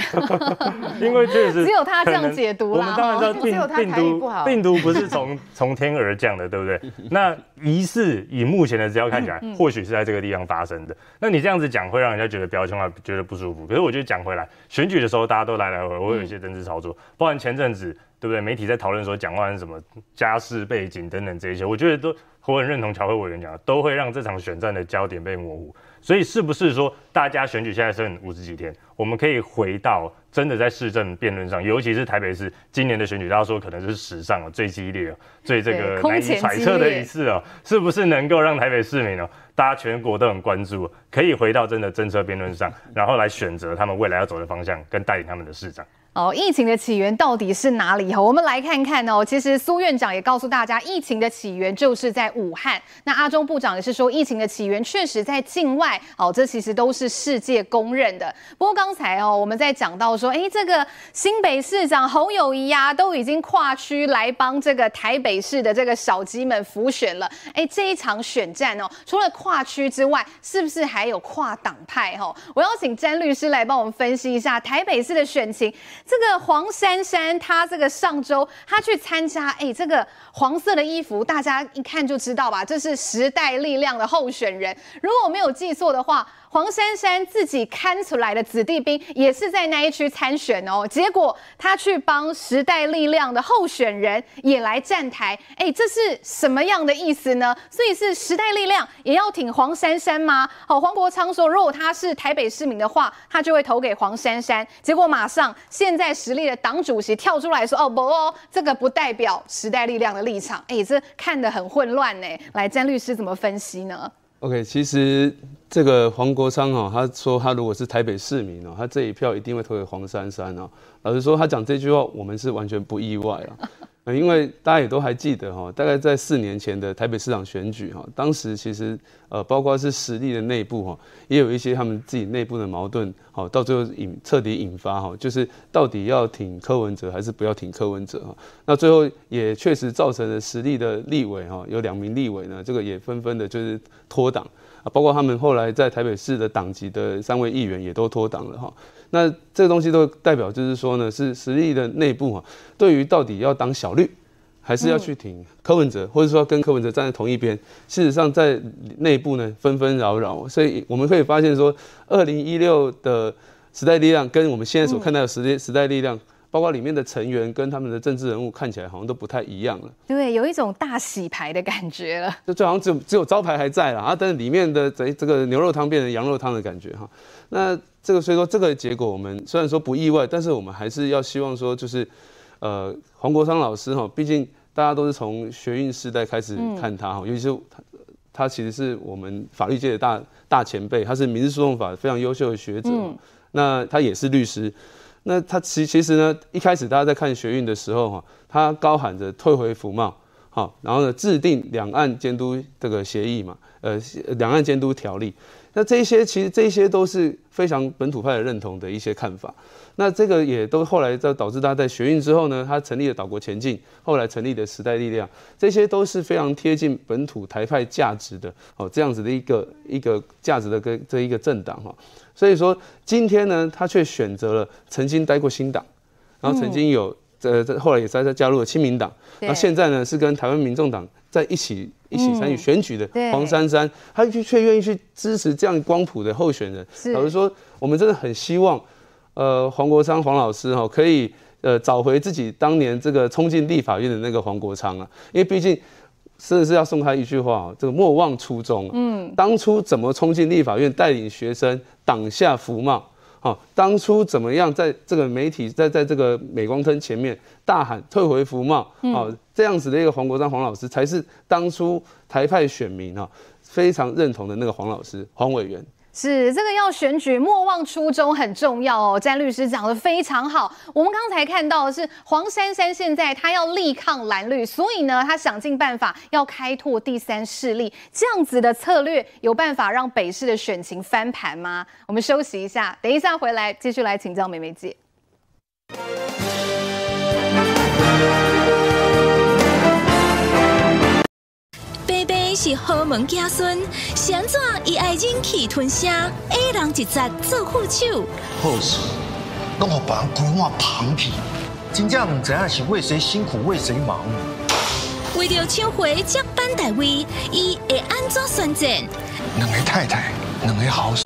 *laughs* 因为确实 *laughs* 只有他这样解读啦。我们当然知道病病毒病毒不是从 *laughs* 从天而降的，对不对？那疑似以目前的资料看起来，或许是在这个地方发生的。那你这样子讲会让人家觉得标签化，觉得不舒服。可是我觉得讲回来，选举的时候大家都来来回回，会有一些政治操作，包含前阵子对不对？媒体在讨论说蒋万安什么家世背景等等这些，我觉得都。我很认同乔慧委员讲的，都会让这场选战的焦点被模糊。所以是不是说，大家选举现在剩五十几天，我们可以回到真的在市政辩论上，尤其是台北市今年的选举，大家说可能是史上最激烈、最这个难以揣测的一次哦，是不是能够让台北市民哦，大家全国都很关注，可以回到真的政策辩论上，然后来选择他们未来要走的方向，跟带领他们的市长。哦，疫情的起源到底是哪里？哈，我们来看看哦。其实苏院长也告诉大家，疫情的起源就是在武汉。那阿中部长也是说，疫情的起源确实在境外。哦，这其实都是世界公认的。不过刚才哦，我们在讲到说，哎，这个新北市长侯友宜呀，都已经跨区来帮这个台北市的这个小鸡们辅选了。哎，这一场选战哦，除了跨区之外，是不是还有跨党派？哈，我要请詹律师来帮我们分析一下台北市的选情。这个黄珊珊，她这个上周她去参加，哎，这个黄色的衣服，大家一看就知道吧，这是时代力量的候选人。如果我没有记错的话。黄珊珊自己看出来的子弟兵也是在那一区参选哦，结果他去帮时代力量的候选人也来站台，哎，这是什么样的意思呢？所以是时代力量也要挺黄珊珊吗？好，黄国昌说，如果他是台北市民的话，他就会投给黄珊珊。结果马上现在实力的党主席跳出来说，哦不哦，这个不代表时代力量的立场，哎，这看得很混乱呢。来，詹律师怎么分析呢？OK，其实这个黄国昌哦，他说他如果是台北市民哦，他这一票一定会投给黄珊珊哦。老实说，他讲这句话，我们是完全不意外啊。因为大家也都还记得哈，大概在四年前的台北市长选举哈，当时其实呃，包括是实力的内部哈，也有一些他们自己内部的矛盾，好，到最后引彻底引发哈，就是到底要挺柯文哲还是不要挺柯文哲哈。那最后也确实造成了实力的立委哈，有两名立委呢，这个也纷纷的就是脱党。啊，包括他们后来在台北市的党籍的三位议员也都脱党了哈。那这个东西都代表就是说呢，是实力的内部哈，对于到底要当小绿，还是要去挺柯文哲，或者说跟柯文哲站在同一边，事实上在内部呢纷纷扰扰，所以我们可以发现说，二零一六的时代力量跟我们现在所看到的时代时代力量。包括里面的成员跟他们的政治人物看起来好像都不太一样了，对，有一种大洗牌的感觉了，就就好像只有只有招牌还在了啊，但是里面的这这个牛肉汤变成羊肉汤的感觉哈。那这个所以说这个结果我们虽然说不意外，但是我们还是要希望说就是，呃，黄国昌老师哈，毕竟大家都是从学运时代开始看他哈，尤其是他他其实是我们法律界的大大前辈，他是民事诉讼法非常优秀的学者，那他也是律师。那他其其实呢，一开始大家在看学运的时候哈，他高喊着退回服贸，好，然后呢制定两岸监督这个协议嘛，呃，两岸监督条例。那这些其实这些都是非常本土派的认同的一些看法。那这个也都后来在导致他在学运之后呢，他成立了岛国前进，后来成立的时代力量，这些都是非常贴近本土台派价值的哦，这样子的一个一个价值的跟这一个政党哈。所以说今天呢，他却选择了曾经待过新党，然后曾经有呃后来也在在加入了亲民党，然后现在呢是跟台湾民众党在一起一起参与选举的黄珊珊，她却却愿意去支持这样光谱的候选人。老实说，我们真的很希望，呃，黄国昌黄老师哈可以呃找回自己当年这个冲进立法院的那个黄国昌啊，因为毕竟。真的是要送他一句话，这个莫忘初衷。嗯，当初怎么冲进立法院，带领学生挡下福茂？好，当初怎么样在这个媒体在在这个镁光灯前面大喊退回福茂？好，这样子的一个黄国章黄老师，才是当初台派选民啊非常认同的那个黄老师黄委员。是这个要选举，莫忘初衷很重要哦。詹律师讲得非常好。我们刚才看到是黄珊珊，现在他要力抗蓝绿，所以呢，他想尽办法要开拓第三势力。这样子的策略有办法让北市的选情翻盘吗？我们休息一下，等一下回来继续来请教梅梅姐。是豪门家孙，是安怎伊爱忍气吞声，爱人一责做副手。好事，拢互别人规划旁皮，真正唔知影是为谁辛苦为谁忙。为了抢回接班大位，伊会安怎选择？两个太太，两个好手。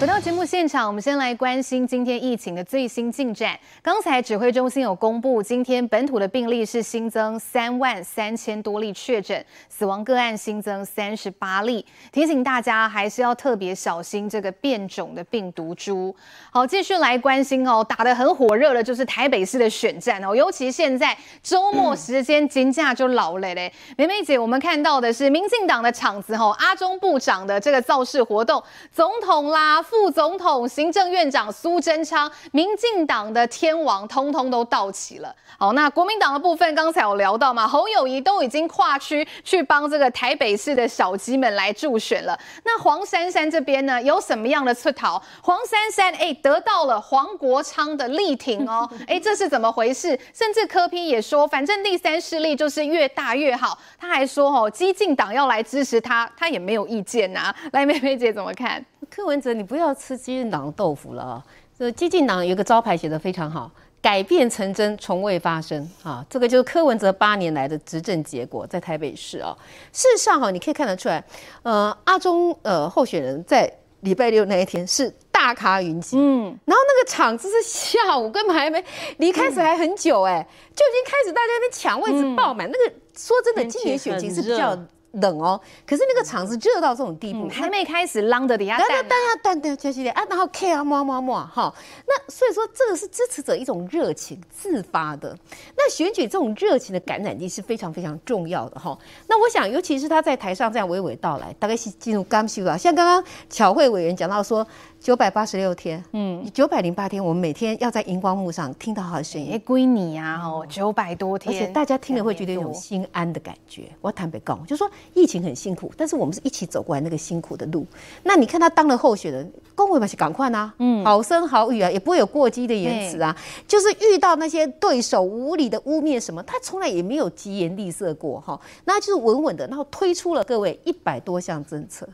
回到节目现场，我们先来关心今天疫情的最新进展。刚才指挥中心有公布，今天本土的病例是新增三万三千多例确诊，死亡个案新增三十八例。提醒大家还是要特别小心这个变种的病毒株。好，继续来关心哦，打得很火热的就是台北市的选战哦，尤其现在周末时间，金价就老了嘞。梅梅姐，我们看到的是民进党的场子哦，阿中部长的这个造势活动，总统啦。副总统、行政院长苏贞昌、民进党的天王，通通都到齐了。好，那国民党的部分，刚才有聊到嘛，侯友谊都已经跨区去帮这个台北市的小鸡们来助选了。那黄珊珊这边呢，有什么样的出逃？黄珊珊哎，得到了黄国昌的力挺哦，*laughs* 哎，这是怎么回事？甚至柯批也说，反正第三势力就是越大越好。他还说哦，激进党要来支持他，他也没有意见呐、啊。来，眉眉姐怎么看？柯文哲，你不要吃激进党豆腐了啊！这激进党有个招牌写得非常好，改变成真，从未发生啊！这个就是柯文哲八年来的执政结果，在台北市啊。事实上哈，你可以看得出来，呃，阿中呃候选人在礼拜六那一天是大咖云集，嗯，然后那个场子是下午根本还没离开始还很久哎、欸，就已经开始大家在那边抢位置爆满。那个说真的，今年选情是比较。冷哦，可是那个场子热到这种地步，嗯、还没开始浪的底下，等下等下等下来啊，然后 K 啊，摸摸摸，哈，那所以说这个是支持者一种热情自发的。那选举这种热情的感染力是非常非常重要的哈。那我想，尤其是他在台上这样娓娓道来，大概是进入刚需了，像刚刚巧慧委员讲到说，九百八十六天，嗯，九百零八天，我们每天要在荧光幕上听到他的声音。哎，归你啊，哦，九百多天，而且大家听了会觉得有种心安的感觉。我坦白讲，就说疫情很辛苦，但是我们是一起走过来那个辛苦的路。那你看他当了候选人，恭维嘛是赶快啊，嗯，好声好语啊，也不会有过激的言辞啊。就是遇到那些对手无理的污蔑什么，他从来也没有疾言厉色过哈。那就是稳稳的，然后推出了各位一百多项政策。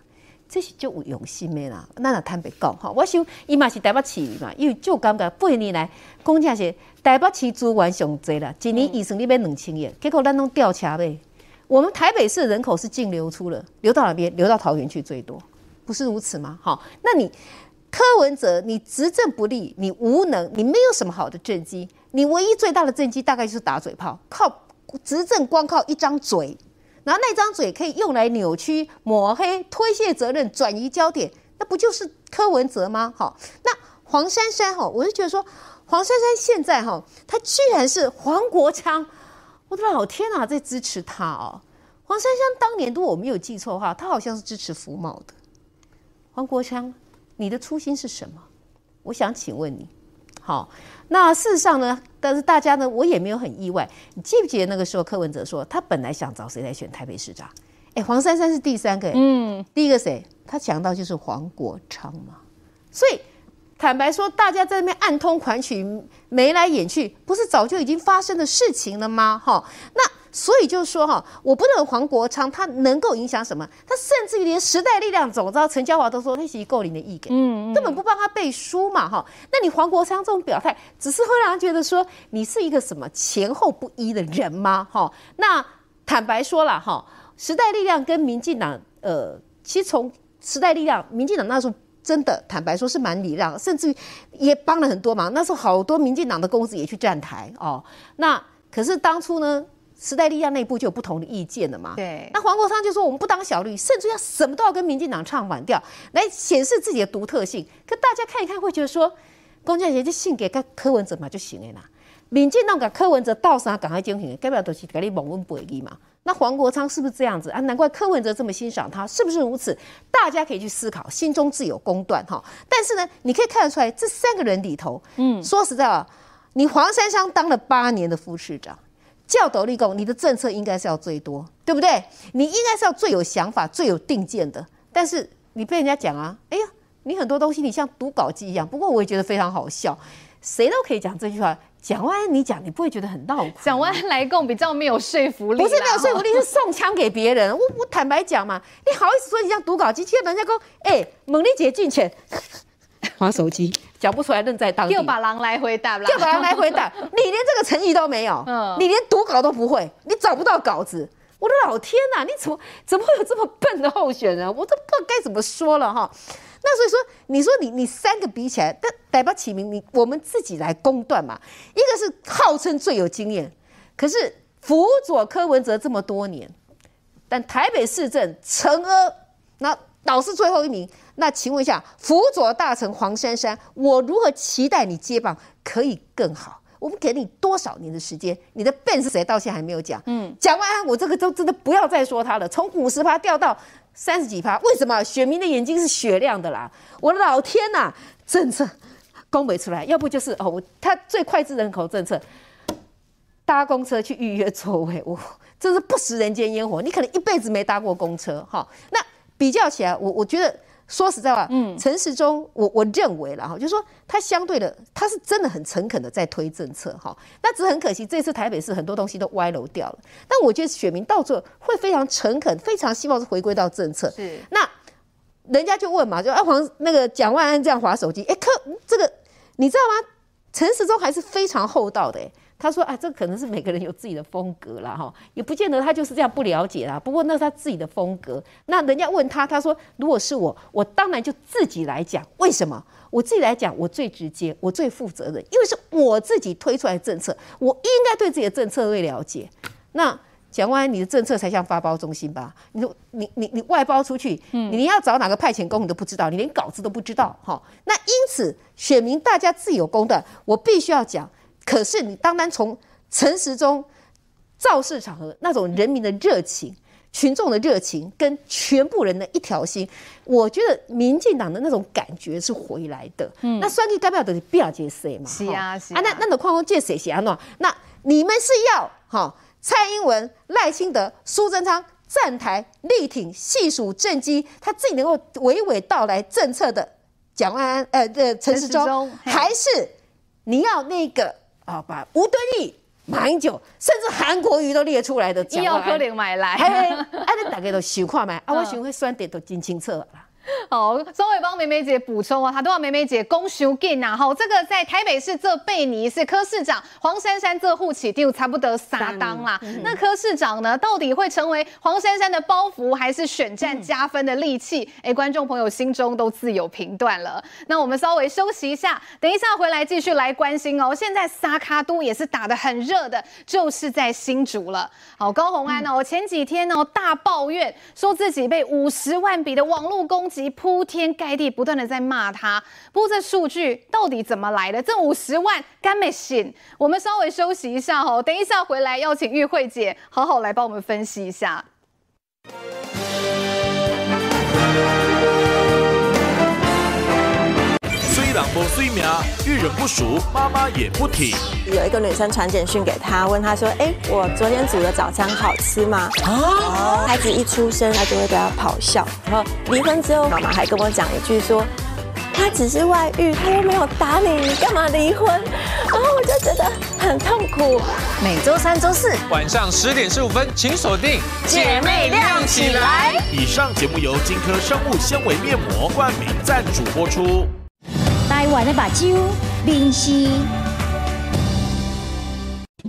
这是就有用心的啦，那也坦白讲哈，我想伊嘛是台北市嘛，因为就感觉八年来，讲正是台北市资源上济啦，一年预算你要两千亿，结果咱拢掉车呗。我们台北市人口是净流出了，流到哪边？流到桃园去最多，不是如此吗？好，那你柯文哲，你执政不力，你无能，你没有什么好的政绩，你唯一最大的政绩大概就是打嘴炮，靠执政光靠一张嘴。然后那张嘴可以用来扭曲、抹黑、推卸责任、转移焦点，那不就是柯文哲吗？好，那黄珊珊哈，我就觉得说，黄珊珊现在哈，她居然是黄国昌，我的老天啊，在支持他哦。黄珊珊当年，如果我没有记错的话，她好像是支持福茂的。黄国昌，你的初心是什么？我想请问你。好，那事实上呢？但是大家呢，我也没有很意外。你记不记得那个时候柯文哲说他本来想找谁来选台北市长？哎，黄珊珊是第三个。嗯，第一个谁？他想到就是黄国昌嘛。所以坦白说，大家在那边暗通款曲、眉来眼去，不是早就已经发生的事情了吗？哈，那。所以就是说哈，我不认为黄国昌他能够影响什么，他甚至于连时代力量总召陈嘉华都说那是一够零的意见，嗯，根本不帮他背书嘛哈。那你黄国昌这种表态，只是会让人觉得说你是一个什么前后不一的人吗？哈，那坦白说了哈，时代力量跟民进党，呃，其实从时代力量、民进党那时候真的坦白说是蛮礼让，甚至于也帮了很多忙。那时候好多民进党的公子也去站台哦。那可是当初呢？时代力量内部就有不同的意见了嘛？对。那黄国昌就说我们不当小绿，甚至要什么都要跟民进党唱反调，来显示自己的独特性。可大家看一看，会觉得说，龚建杰就信给柯文哲嘛就行了啦。民进党给柯文哲倒啥赶快进行，代表都是给你蒙混不义嘛。那黄国昌是不是这样子啊？难怪柯文哲这么欣赏他，是不是如此？大家可以去思考，心中自有公断哈。但是呢，你可以看得出来，这三个人里头，嗯，说实在啊，你黄珊珊当了八年的副市长。教斗立功，你的政策应该是要最多，对不对？你应该是要最有想法、最有定见的。但是你被人家讲啊，哎呀，你很多东西你像读稿机一样。不过我也觉得非常好笑，谁都可以讲这句话。蒋万安你讲，你不会觉得很闹？蒋万安来供比较没有说服力，不是没有说服力，是送枪给别人。我我坦白讲嘛，你好意思说你像读稿机？其实人家说，哎，猛力姐进前。滑手机讲不出来，愣在当地。又把狼来回答，又把狼来回答。*laughs* 你连这个诚意都没有，嗯，你连读稿都不会，你找不到稿子。我的老天呐，你怎么怎么会有这么笨的候选人？我都不知道该怎么说了哈。那所以说，你说你你三个比起来，但逮不起名，你我们自己来公断嘛。一个是号称最有经验，可是辅佐柯文哲这么多年，但台北市政陈阿那老是最后一名。那请问一下，辅佐大臣黄珊珊，我如何期待你接棒可以更好？我们给你多少年的时间？你的 Ben 是谁？到现在还没有讲。嗯，讲完我这个都真的不要再说他了。从五十趴掉到三十几趴，为什么？选民的眼睛是雪亮的啦！我的老天呐，政策公布出来，要不就是哦，他最脍炙人口政策，搭公车去预约座位，我真是不食人间烟火。你可能一辈子没搭过公车哈。那比较起来，我我觉得。说实在话，嗯，陈时中，我我认为了哈，就是说他相对的，他是真的很诚恳的在推政策哈。那只是很可惜，这次台北市很多东西都歪楼掉了。但我觉得选民到最后会非常诚恳，非常希望是回归到政策。是。那人家就问嘛，就阿黄那个蒋万安这样划手机，哎，可这个你知道吗？陈时中还是非常厚道的，他说啊，这可能是每个人有自己的风格啦，哈，也不见得他就是这样不了解啦。不过那是他自己的风格。那人家问他，他说如果是我，我当然就自己来讲。为什么？我自己来讲，我最直接，我最负责任，因为是我自己推出来的政策，我应该对自己的政策最了解。那蒋万安，你的政策才像发包中心吧？你说你你你外包出去，嗯，你要找哪个派遣工你都不知道，你连稿子都不知道，哈。那因此，选民大家自有公断，我必须要讲。可是你单单从陈时中造势场合那种人民的热情，群众的热情跟全部人的一条心，我觉得民进党的那种感觉是回来的。嗯，那算计代表的是不要接谁嘛？是啊，是啊。那那种框框借谁写啊？那那你们是要哈蔡英文、赖清德、苏贞昌站台力挺细数政绩，他自己能够娓娓道来政策的蒋万安呃的陈时中，还是你要那个啊把吴敦义？马英九，甚至韩国瑜都列出来的，医药科能买来，哎，那大家都想看嘛，啊，我想会选点都真清楚啦。*laughs* 好，稍微帮梅梅姐补充啊，她都要梅梅姐恭喜给呐。好，这个在台北市这贝尼是柯市长黄珊珊这户起丢差不多撒当啦。嗯、那柯市长呢，到底会成为黄珊珊的包袱，还是选战加分的利器？哎、嗯，观众朋友心中都自有评断了。那我们稍微休息一下，等一下回来继续来关心哦。现在沙卡都也是打得很热的，就是在新竹了。好，高红安哦，前几天哦大抱怨，说自己被五十万笔的网络攻铺天盖地不断的在骂他，不过这数据到底怎么来的？这五十万干没信？我们稍微休息一下哦，等一下回来要请玉慧姐好好来帮我们分析一下。虽然不睡眠，遇人不熟，妈妈也不提。有一个女生传简讯给他，问他说：“哎、欸，我昨天煮的早餐好吃吗？”啊！孩子一出生，他就会对他咆哮。然后离婚之后，妈妈还跟我讲一句说：“他只是外遇，他又没有打你，你干嘛离婚？”然后我就觉得很痛苦。每周三、周四晚上十点十五分，请锁定《姐妹亮起来》。以上节目由金科生物纤维面膜冠名赞助播出。台湾的目睭，明视。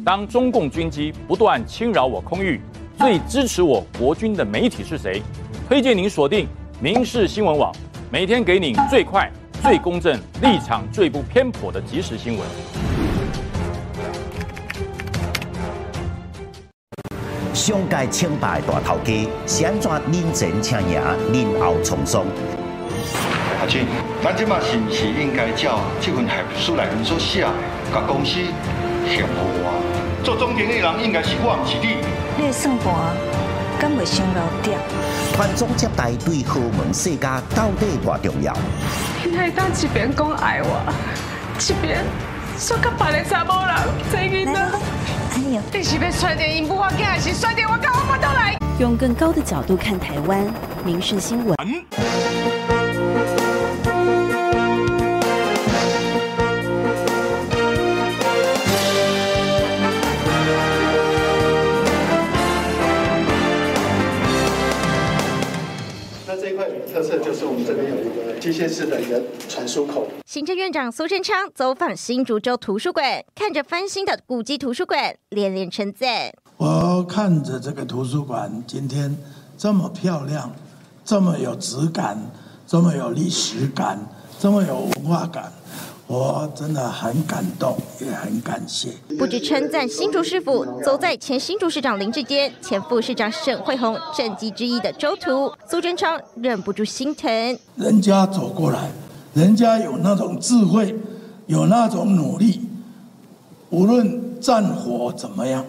当中共军机不断侵扰我空域，最支持我国军的媒体是谁？推荐您锁定民视新闻网，每天给你最快、最公正、立场最不偏颇的即时新闻。上届清白大头家，是安怎认真请赢，忍傲从松？咱这马是不是应该照这份合书来所写，甲公司协助我？做总经理的人应该是我，不是你。你的算盘敢会伤到点？传宗接代对豪门世家到底多重要？你还当一边讲爱我，一边说甲别的查某人在一起呢？哎呦，你是要甩掉银幕画还是甩掉我跟我妈都来？用更高的角度看台湾，民视新闻。特一个机械式的一个传输口。行政院长苏贞昌走访新竹州图书馆，看着翻新的古迹图书馆，连连称赞。我看着这个图书馆今天这么漂亮，这么有质感，这么有历史感，这么有文化感。我真的很感动，也很感谢。不止称赞新竹市府，走在前新竹市长林志坚、前副市长沈慧虹政绩之一的周图，苏贞昌忍不住心疼。人家走过来，人家有那种智慧，有那种努力，无论战火怎么样，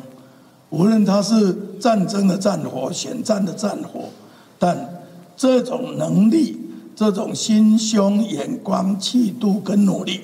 无论他是战争的战火、选战的战火，但这种能力。这种心胸、眼光、气度跟努力，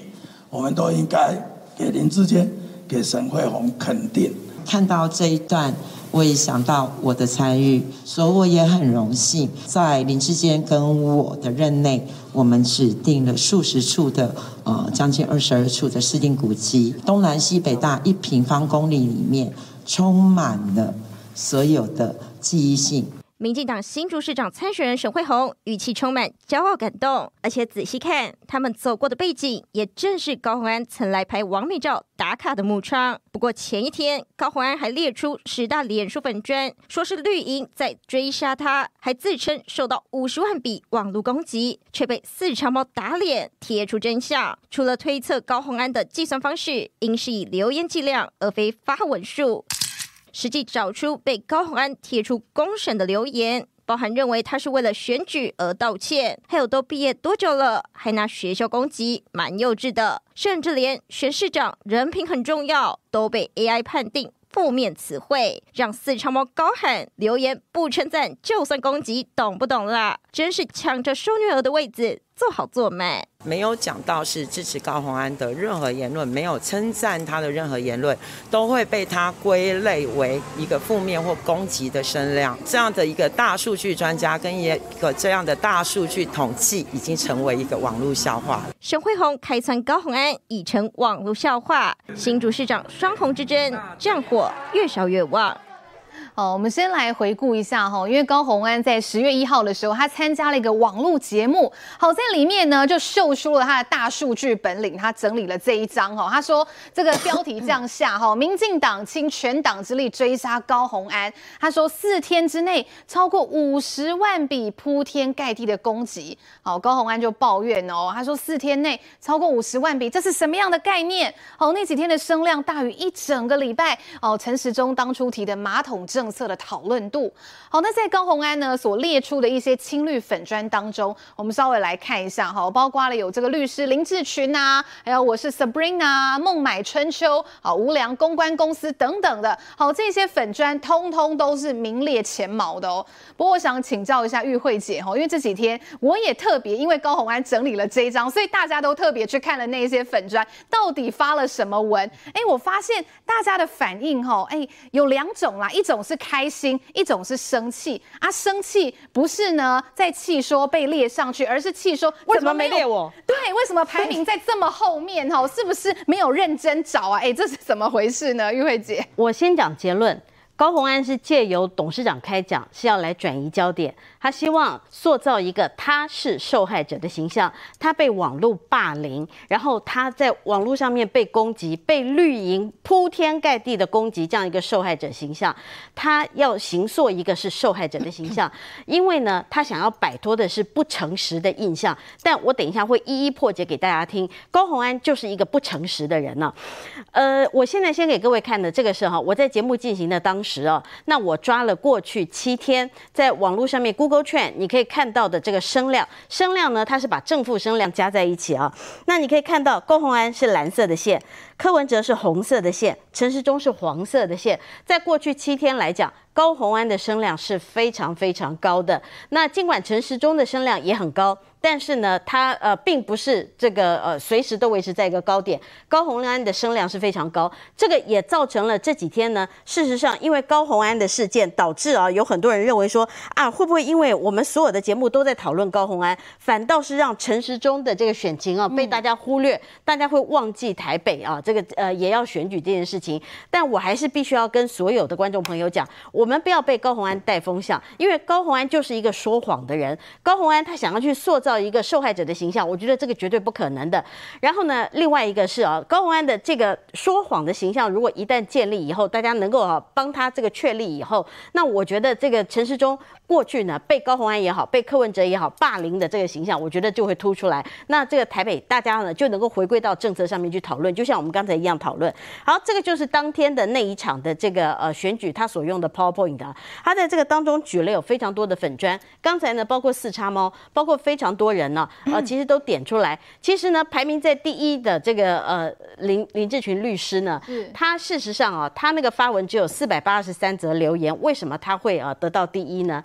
我们都应该给林志坚、给沈慧虹肯定。看到这一段，我也想到我的参与，所以我也很荣幸，在林志坚跟我的任内，我们指定了数十处的，呃，将近二十二处的市定古迹，东南西北大一平方公里里面，充满了所有的记忆性。民进党新竹市长参选人沈慧虹语气充满骄傲感动，而且仔细看他们走过的背景，也正是高宏安曾来拍网美照打卡的木窗。不过前一天，高宏安还列出十大脸书粉砖，说是绿营在追杀他，还自称受到五十万笔网络攻击，却被四长毛打脸贴出真相。除了推测高宏安的计算方式应是以留言计量，而非发文数。实际找出被高虹安贴出公审的留言，包含认为他是为了选举而道歉，还有都毕业多久了还拿学校攻击，蛮幼稚的。甚至连选市长人品很重要都被 AI 判定负面词汇，让四叉猫高喊留言不称赞就算攻击，懂不懂啦？真是抢着收女儿的位子。做好做满，没有讲到是支持高虹安的任何言论，没有称赞他的任何言论，都会被他归类为一个负面或攻击的声量。这样的一个大数据专家跟一个这样的大数据统计，已经成为一个网络笑话。沈慧宏开窜高虹安已成网络笑话，新竹市长双红之争，战火越烧越旺。好，我们先来回顾一下哈，因为高虹安在十月一号的时候，他参加了一个网络节目，好在里面呢就秀出了他的大数据本领，他整理了这一张哈，他说这个标题这样下哈，民进党倾全党之力追杀高虹安，他说四天之内超过五十万笔铺天盖地的攻击，好，高虹安就抱怨哦，他说四天内超过五十万笔，这是什么样的概念？好，那几天的声量大于一整个礼拜。哦，陈时中当初提的马桶政政策的讨论度。好，那在高虹安呢所列出的一些青绿粉砖当中，我们稍微来看一下哈，包括了有这个律师林志群啊，还有我是 Sabrina、孟买春秋、好无良公关公司等等的，好这些粉砖通通都是名列前茅的哦。不过我想请教一下玉慧姐哈，因为这几天我也特别因为高虹安整理了这一张，所以大家都特别去看了那些粉砖到底发了什么文。哎，我发现大家的反应哈，哎有两种啦，一种是。是开心，一种是生气啊！生气不是呢，在气说被列上去，而是气说为什么没列我？对，为什么排名在这么后面？哈，是不是没有认真找啊？哎，这是怎么回事呢？玉慧姐，我先讲结论。高虹安是借由董事长开讲，是要来转移焦点。他希望塑造一个他是受害者的形象，他被网络霸凌，然后他在网络上面被攻击，被绿营铺天盖地的攻击，这样一个受害者形象。他要形塑一个是受害者的形象，因为呢，他想要摆脱的是不诚实的印象。但我等一下会一一破解给大家听。高虹安就是一个不诚实的人呢。呃，我现在先给各位看的这个是哈，我在节目进行的当时哦，那我抓了过去七天在网络上面 Google。券，你可以看到的这个声量，声量呢，它是把正负声量加在一起啊。那你可以看到高虹安是蓝色的线，柯文哲是红色的线，陈时中是黄色的线。在过去七天来讲，高虹安的声量是非常非常高的。那尽管陈时中的声量也很高。但是呢，他呃并不是这个呃随时都维持在一个高点。高虹安的声量是非常高，这个也造成了这几天呢，事实上因为高虹安的事件，导致啊有很多人认为说啊会不会因为我们所有的节目都在讨论高虹安，反倒是让陈时中的这个选情啊被大家忽略，大家会忘记台北啊这个呃也要选举这件事情。但我还是必须要跟所有的观众朋友讲，我我们不要被高虹安带风向，因为高虹安就是一个说谎的人。高虹安他想要去塑造。一个受害者的形象，我觉得这个绝对不可能的。然后呢，另外一个是啊，高虹安的这个说谎的形象，如果一旦建立以后，大家能够啊帮他这个确立以后，那我觉得这个陈世忠过去呢被高虹安也好，被柯文哲也好霸凌的这个形象，我觉得就会突出来。那这个台北大家呢就能够回归到政策上面去讨论，就像我们刚才一样讨论。好，这个就是当天的那一场的这个呃选举他所用的 PowerPoint 啊，他在这个当中举了有非常多的粉砖。刚才呢，包括四叉猫，包括非常。多人呢，呃，其实都点出来。其实呢，排名在第一的这个呃林林志群律师呢，他事实上啊，他那个发文只有四百八十三则留言，为什么他会呃得到第一呢？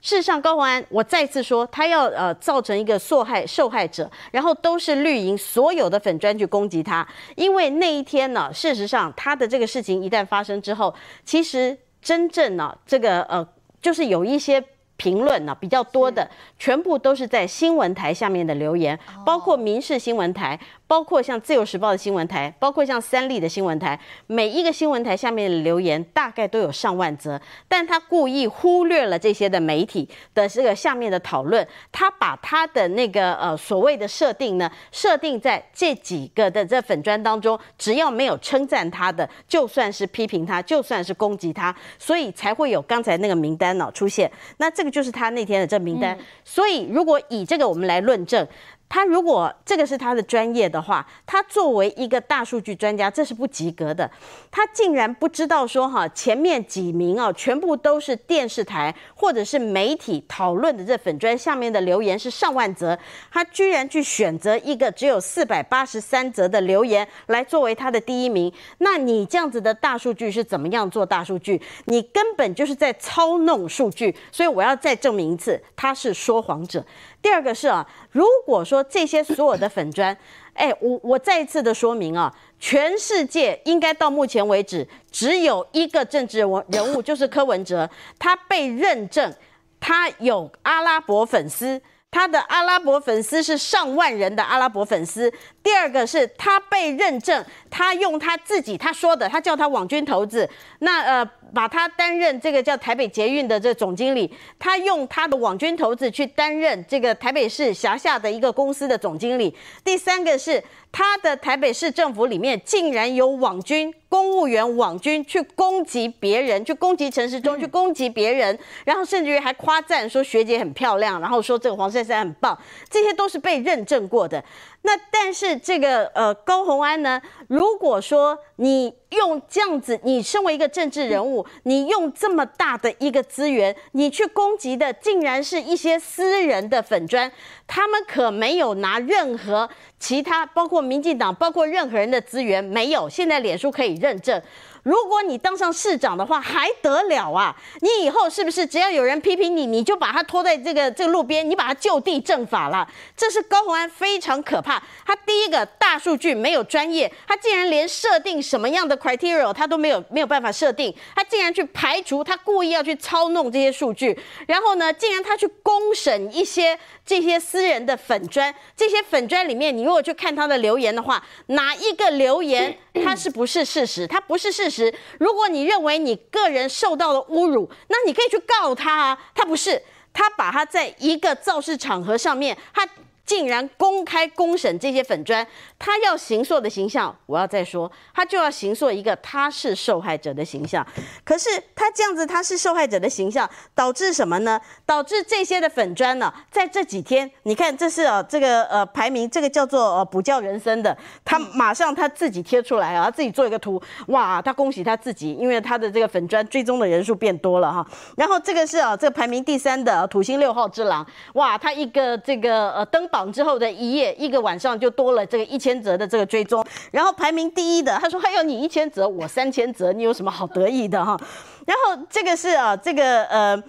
事实上，高虹安，我再次说，他要呃造成一个受害受害者，然后都是绿营所有的粉砖去攻击他，因为那一天呢，事实上他的这个事情一旦发生之后，其实真正呢，这个呃就是有一些。评论呢比较多的，全部都是在新闻台下面的留言，包括民事新闻台。包括像自由时报的新闻台，包括像三立的新闻台，每一个新闻台下面的留言大概都有上万则，但他故意忽略了这些的媒体的这个下面的讨论，他把他的那个呃所谓的设定呢，设定在这几个的这粉专当中，只要没有称赞他的，就算是批评他，就算是攻击他，所以才会有刚才那个名单呢出现。那这个就是他那天的这名单。所以如果以这个我们来论证。他如果这个是他的专业的话，他作为一个大数据专家，这是不及格的。他竟然不知道说哈，前面几名啊，全部都是电视台或者是媒体讨论的这粉砖下面的留言是上万则，他居然去选择一个只有四百八十三则的留言来作为他的第一名。那你这样子的大数据是怎么样做大数据？你根本就是在操弄数据。所以我要再证明一次，他是说谎者。第二个是啊，如果说这些所有的粉砖，*laughs* 哎，我我再一次的说明啊，全世界应该到目前为止只有一个政治人人物，就是柯文哲，*laughs* 他被认证，他有阿拉伯粉丝，他的阿拉伯粉丝是上万人的阿拉伯粉丝。第二个是他被认证，他用他自己他说的，他叫他网军头子，那呃。把他担任这个叫台北捷运的这总经理，他用他的网军头子去担任这个台北市辖下的一个公司的总经理。第三个是他的台北市政府里面竟然有网军、公务员网军去攻击别人，去攻击陈时中，去攻击别人，然后甚至于还夸赞说学姐很漂亮，然后说这个黄珊珊很棒，这些都是被认证过的。那但是这个呃高红安呢，如果说你用这样子，你身为一个政治人物，你用这么大的一个资源，你去攻击的竟然是一些私人的粉砖，他们可没有拿任何其他，包括民进党，包括任何人的资源，没有。现在脸书可以认证。如果你当上市长的话，还得了啊？你以后是不是只要有人批评你，你就把他拖在这个这个路边，你把他就地正法了？这是高虹安非常可怕。他第一个大数据没有专业，他竟然连设定什么样的 criteria 他都没有没有办法设定，他竟然去排除，他故意要去操弄这些数据，然后呢，竟然他去公审一些这些私人的粉砖，这些粉砖里面，你如果去看他的留言的话，哪一个留言 *coughs* 他是不是事实？他不是事实。如果你认为你个人受到了侮辱，那你可以去告他啊。他不是，他把他在一个造势场合上面，他。竟然公开公审这些粉专，他要形塑的形象，我要再说，他就要形塑一个他是受害者的形象。可是他这样子，他是受害者的形象，导致什么呢？导致这些的粉砖呢，在这几天，你看这是啊，这个呃排名，这个叫做呃补教人生的，他马上他自己贴出来啊，他自己做一个图，哇，他恭喜他自己，因为他的这个粉砖追踪的人数变多了哈。然后这个是啊，这个排名第三的土星六号之狼，哇，他一个这个呃登。榜之后的一夜，一个晚上就多了这个一千千折的这个追踪，然后排名第一的，他说还有你一千折，我三千折，你有什么好得意的哈？然后这个是啊，这个呃。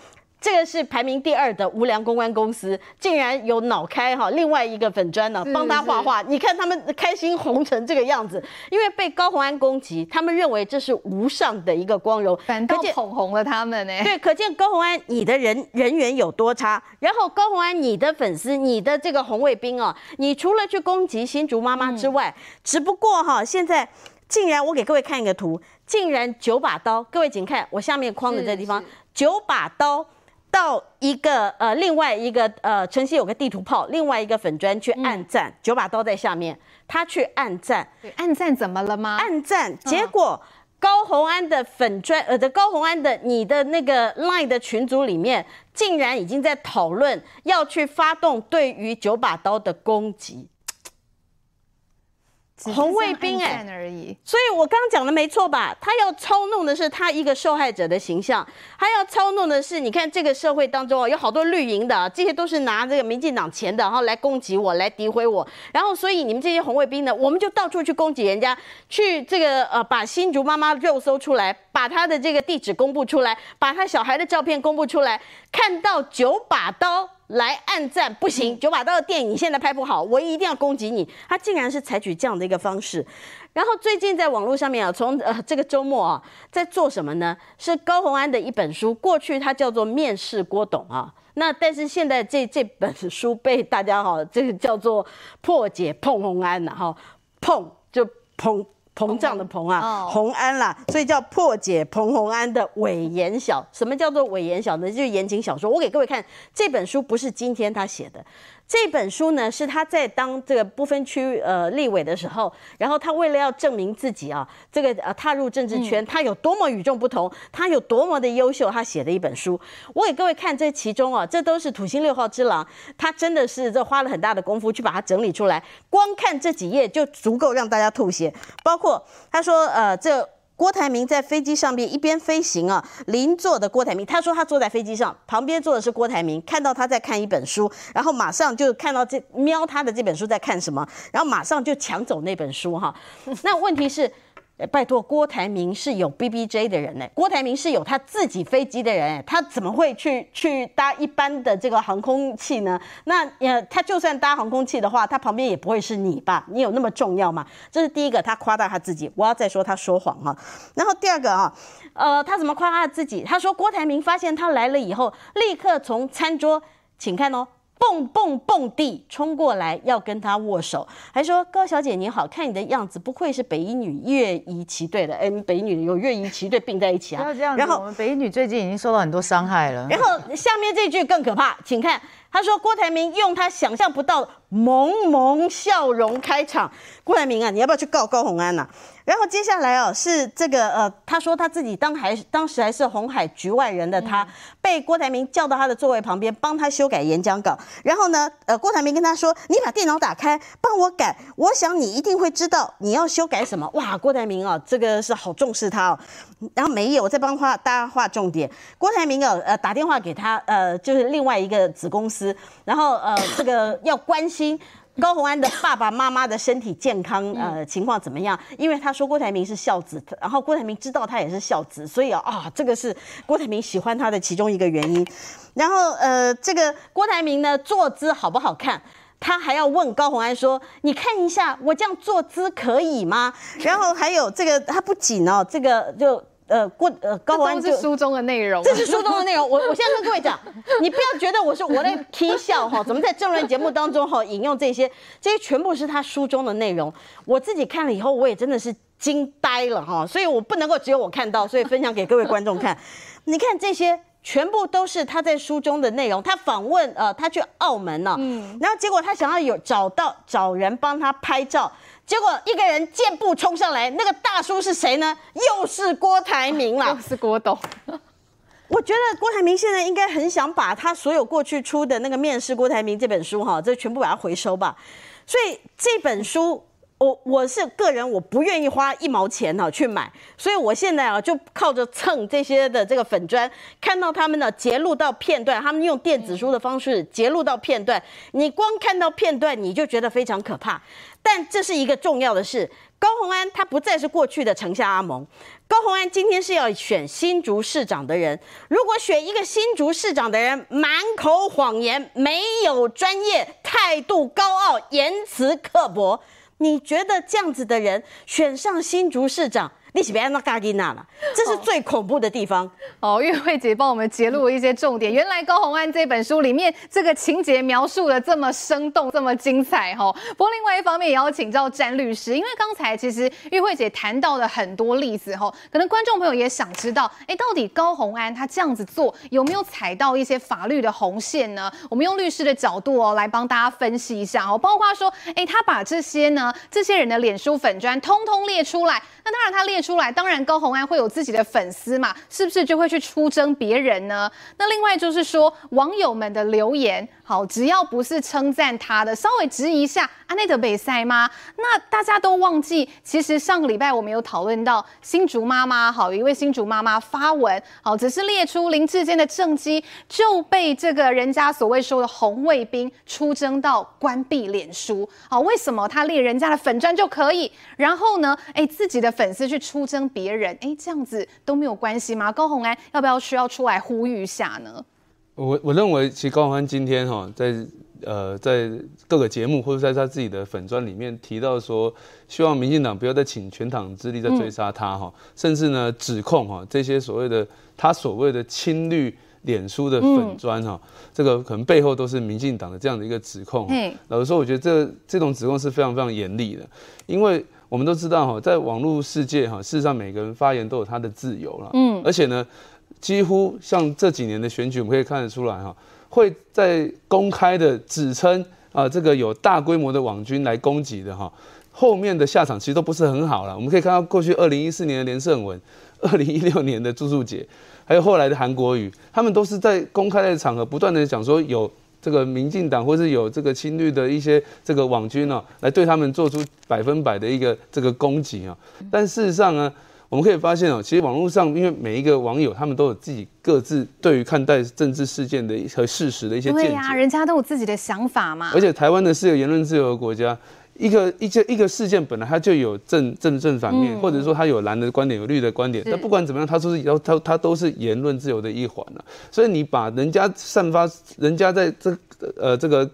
这个是排名第二的无良公关公司，竟然有脑开哈，另外一个粉砖呢帮他画画，你看他们开心红成这个样子，因为被高虹安攻击，他们认为这是无上的一个光荣，反倒捧红了他们呢。对，可见高虹安你的人人缘有多差。然后高虹安你的粉丝，你的这个红卫兵哦，你除了去攻击新竹妈妈之外，嗯、只不过哈，现在竟然我给各位看一个图，竟然九把刀，各位请看我下面框的这地方，九把刀。到一个呃，另外一个呃，晨曦有个地图炮，另外一个粉砖去暗赞，九把刀在下面，他去暗赞，暗赞怎么了吗？暗赞，结果高红安的粉砖呃的高红安的你的那个 Line 的群组里面，竟然已经在讨论要去发动对于九把刀的攻击。红卫兵哎，所以我刚刚讲的没错吧？他要操弄的是他一个受害者的形象，他要操弄的是，你看这个社会当中啊，有好多绿营的，这些都是拿这个民进党钱的，然后来攻击我，来诋毁我，然后所以你们这些红卫兵呢，我们就到处去攻击人家，去这个呃把新竹妈妈肉搜出来，把他的这个地址公布出来，把他小孩的照片公布出来，看到九把刀。来暗赞不行，九把刀的电影现在拍不好，我一定要攻击你。他竟然是采取这样的一个方式，然后最近在网络上面啊，从呃这个周末啊，在做什么呢？是高洪安的一本书，过去它叫做《面试郭董》啊，那但是现在这这本书被大家哈、啊，这个叫做破解碰洪安了哈，碰就碰。膨胀的膨啊，红安啦，所以叫破解彭红安的伪言小。什么叫做伪言小呢？就是言情小说。我给各位看这本书，不是今天他写的，这本书呢，是他在当这个不分区呃立委的时候，然后他为了要证明自己啊，这个呃踏入政治圈，他有多么与众不同，他有多么的优秀，他写的一本书。我给各位看这其中啊，这都是土星六号之狼，他真的是这花了很大的功夫去把它整理出来，光看这几页就足够让大家吐血。包括他说呃这。郭台铭在飞机上面一边飞行啊，邻座的郭台铭，他说他坐在飞机上，旁边坐的是郭台铭，看到他在看一本书，然后马上就看到这瞄他的这本书在看什么，然后马上就抢走那本书哈。*laughs* 那问题是。拜托，郭台铭是有 B B J 的人呢。郭台铭是有他自己飞机的人，他怎么会去去搭一般的这个航空器呢？那呃，他就算搭航空器的话，他旁边也不会是你吧？你有那么重要吗？这是第一个，他夸大他自己。我要再说他说谎哈。然后第二个啊，呃，他怎么夸他自己？他说郭台铭发现他来了以后，立刻从餐桌，请看哦。蹦蹦蹦地冲过来要跟他握手，还说高小姐你好，看你的样子不愧是北一女乐仪旗队的，哎，北一女有乐仪旗队并在一起啊。不要这样子，然后我们北一女最近已经受到很多伤害了。然后下面这句更可怕，请看，他说郭台铭用他想象不到萌萌笑容开场。郭台铭啊，你要不要去告高虹安呐、啊？然后接下来哦，是这个呃，他说他自己当还当时还是红海局外人的他，被郭台铭叫到他的座位旁边帮他修改演讲稿。然后呢，呃，郭台铭跟他说：“你把电脑打开，帮我改。我想你一定会知道你要修改什么。”哇，郭台铭啊，这个是好重视他哦。然后没有，我再帮他大家画重点。郭台铭啊，呃，打电话给他，呃，就是另外一个子公司，然后呃，*coughs* 这个要关心。高宏安的爸爸妈妈的身体健康，呃，情况怎么样？因为他说郭台铭是孝子，然后郭台铭知道他也是孝子，所以啊，啊，这个是郭台铭喜欢他的其中一个原因。然后呃，这个郭台铭呢，坐姿好不好看？他还要问高宏安说：“你看一下我这样坐姿可以吗？”然后还有这个，他不仅哦，这个就。呃，过呃高虹安是书中的内容，这是书中的内容。我我现在跟各位讲，你不要觉得我是我在踢笑哈，怎么在政论节目当中哈引用这些，这些全部是他书中的内容。我自己看了以后，我也真的是惊呆了哈，所以我不能够只有我看到，所以分享给各位观众看。你看这些全部都是他在书中的内容。他访问呃，他去澳门呢，嗯，然后结果他想要有找到找人帮他拍照。结果一个人箭步冲上来，那个大叔是谁呢？又是郭台铭了，*laughs* 又是郭董。我觉得郭台铭现在应该很想把他所有过去出的那个《面试郭台铭》这本书哈，这全部把它回收吧。所以这本书。我我是个人，我不愿意花一毛钱哈去买，所以我现在啊就靠着蹭这些的这个粉专，看到他们呢截录到片段，他们用电子书的方式截录到片段，你光看到片段你就觉得非常可怕。但这是一个重要的事，高虹安他不再是过去的城下阿蒙，高虹安今天是要选新竹市长的人，如果选一个新竹市长的人满口谎言，没有专业，态度高傲，言辞刻薄。你觉得这样子的人选上新竹市长？你是别那嘎吉娜了，这是最恐怖的地方哦。玉慧姐帮我们揭露了一些重点，原来高虹安这本书里面这个情节描述的这么生动，这么精彩哈。不过另外一方面也要请教詹律师，因为刚才其实玉慧姐谈到了很多例子哈，可能观众朋友也想知道，哎，到底高虹安他这样子做有没有踩到一些法律的红线呢？我们用律师的角度哦来帮大家分析一下哦，包括说，哎，他把这些呢这些人的脸书粉砖通通列出来。那当然，他列出来，当然高红安会有自己的粉丝嘛，是不是就会去出征别人呢？那另外就是说，网友们的留言，好，只要不是称赞他的，稍微质疑一下，阿内德北塞吗？那大家都忘记，其实上个礼拜我们有讨论到新竹妈妈，好，一位新竹妈妈发文，好，只是列出林志坚的政绩，就被这个人家所谓说的红卫兵出征到关闭脸书，好，为什么他列人家的粉砖就可以？然后呢，哎，自己的。粉丝去出征别人，哎，这样子都没有关系吗？高虹安要不要需要出来呼吁一下呢？我我认为，其实高虹安今天哈，在呃在各个节目或者在他自己的粉专里面提到说，希望民进党不要再请全党之力在追杀他哈，嗯、甚至呢指控哈这些所谓的他所谓的亲绿脸书的粉专哈，嗯、这个可能背后都是民进党的这样的一个指控。嗯，老实说，我觉得这这种指控是非常非常严厉的，因为。我们都知道哈，在网络世界哈，事实上每个人发言都有他的自由了。嗯，而且呢，几乎像这几年的选举，我们可以看得出来哈，会在公开的指称啊这个有大规模的网军来攻击的哈，后面的下场其实都不是很好了。我们可以看到过去二零一四年的连胜文，*laughs* 二零一六年的朱树杰，还有后来的韩国瑜，他们都是在公开的场合不断的讲说有。这个民进党或是有这个亲绿的一些这个网军呢，来对他们做出百分百的一个这个攻击啊。但事实上呢，我们可以发现哦，其实网络上因为每一个网友他们都有自己各自对于看待政治事件的和事实的一些见解。对呀，人家都有自己的想法嘛。而且台湾的是个言论自由的国家。一个一件一个事件本来它就有正正正反面，嗯、或者说它有蓝的观点，有绿的观点。但不管怎么样，它都是要它它都是言论自由的一环了。所以你把人家散发，人家在这呃这个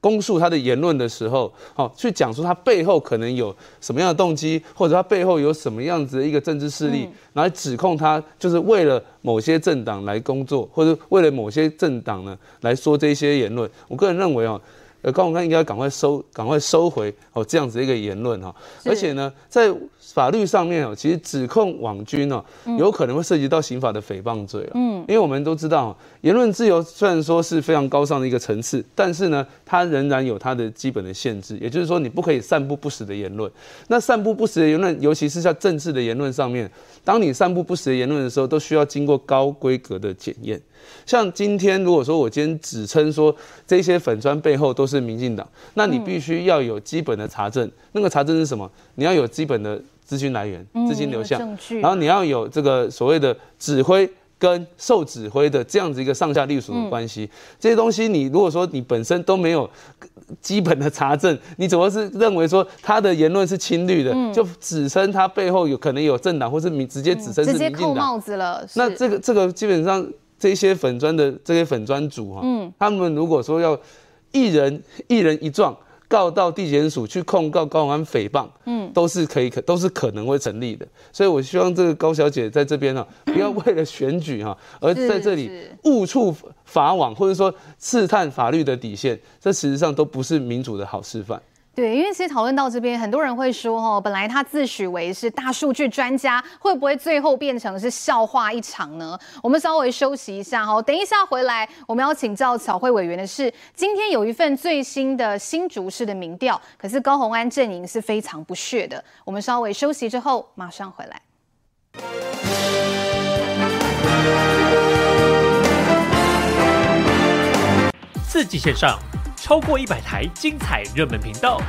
公诉他的言论的时候，好去讲述他背后可能有什么样的动机，或者他背后有什么样子的一个政治势力，来指控他就是为了某些政党来工作，或者为了某些政党呢来说这些言论。我个人认为哦。呃，高鸿安应该赶快收，赶快收回哦，这样子一个言论哈。而且呢，在法律上面哦，其实指控网军哦，有可能会涉及到刑法的诽谤罪了。嗯，因为我们都知道，言论自由虽然说是非常高尚的一个层次，但是呢，它仍然有它的基本的限制。也就是说，你不可以散布不实的言论。那散布不实的言论，尤其是在政治的言论上面，当你散布不实的言论的时候，都需要经过高规格的检验。像今天，如果说我今天指称说这些粉砖背后都是民进党，那你必须要有基本的查证。那个查证是什么？你要有基本的资金来源、资金流向，然后你要有这个所谓的指挥跟受指挥的这样子一个上下隶属的关系。这些东西，你如果说你本身都没有基本的查证，你怎么是认为说他的言论是亲绿的，就指称他背后有可能有政党，或是民直接指称是民进党，直接扣帽子了。那这个这个基本上。这些粉砖的这些粉砖主哈，嗯，他们如果说要一人一人一状告到地检署去控告高永安诽谤，嗯，都是可以可都是可能会成立的。所以我希望这个高小姐在这边呢，*coughs* 不要为了选举哈，而在这里误触法网，或者说刺探法律的底线，这实际上都不是民主的好示范。对，因为其实讨论到这边，很多人会说，哦，本来他自诩为是大数据专家，会不会最后变成是笑话一场呢？我们稍微休息一下，哈，等一下回来，我们要请教巧慧委员的是，今天有一份最新的新竹市的民调，可是高虹安阵营是非常不屑的。我们稍微休息之后，马上回来。四季线上。超过一百台精彩热门频道，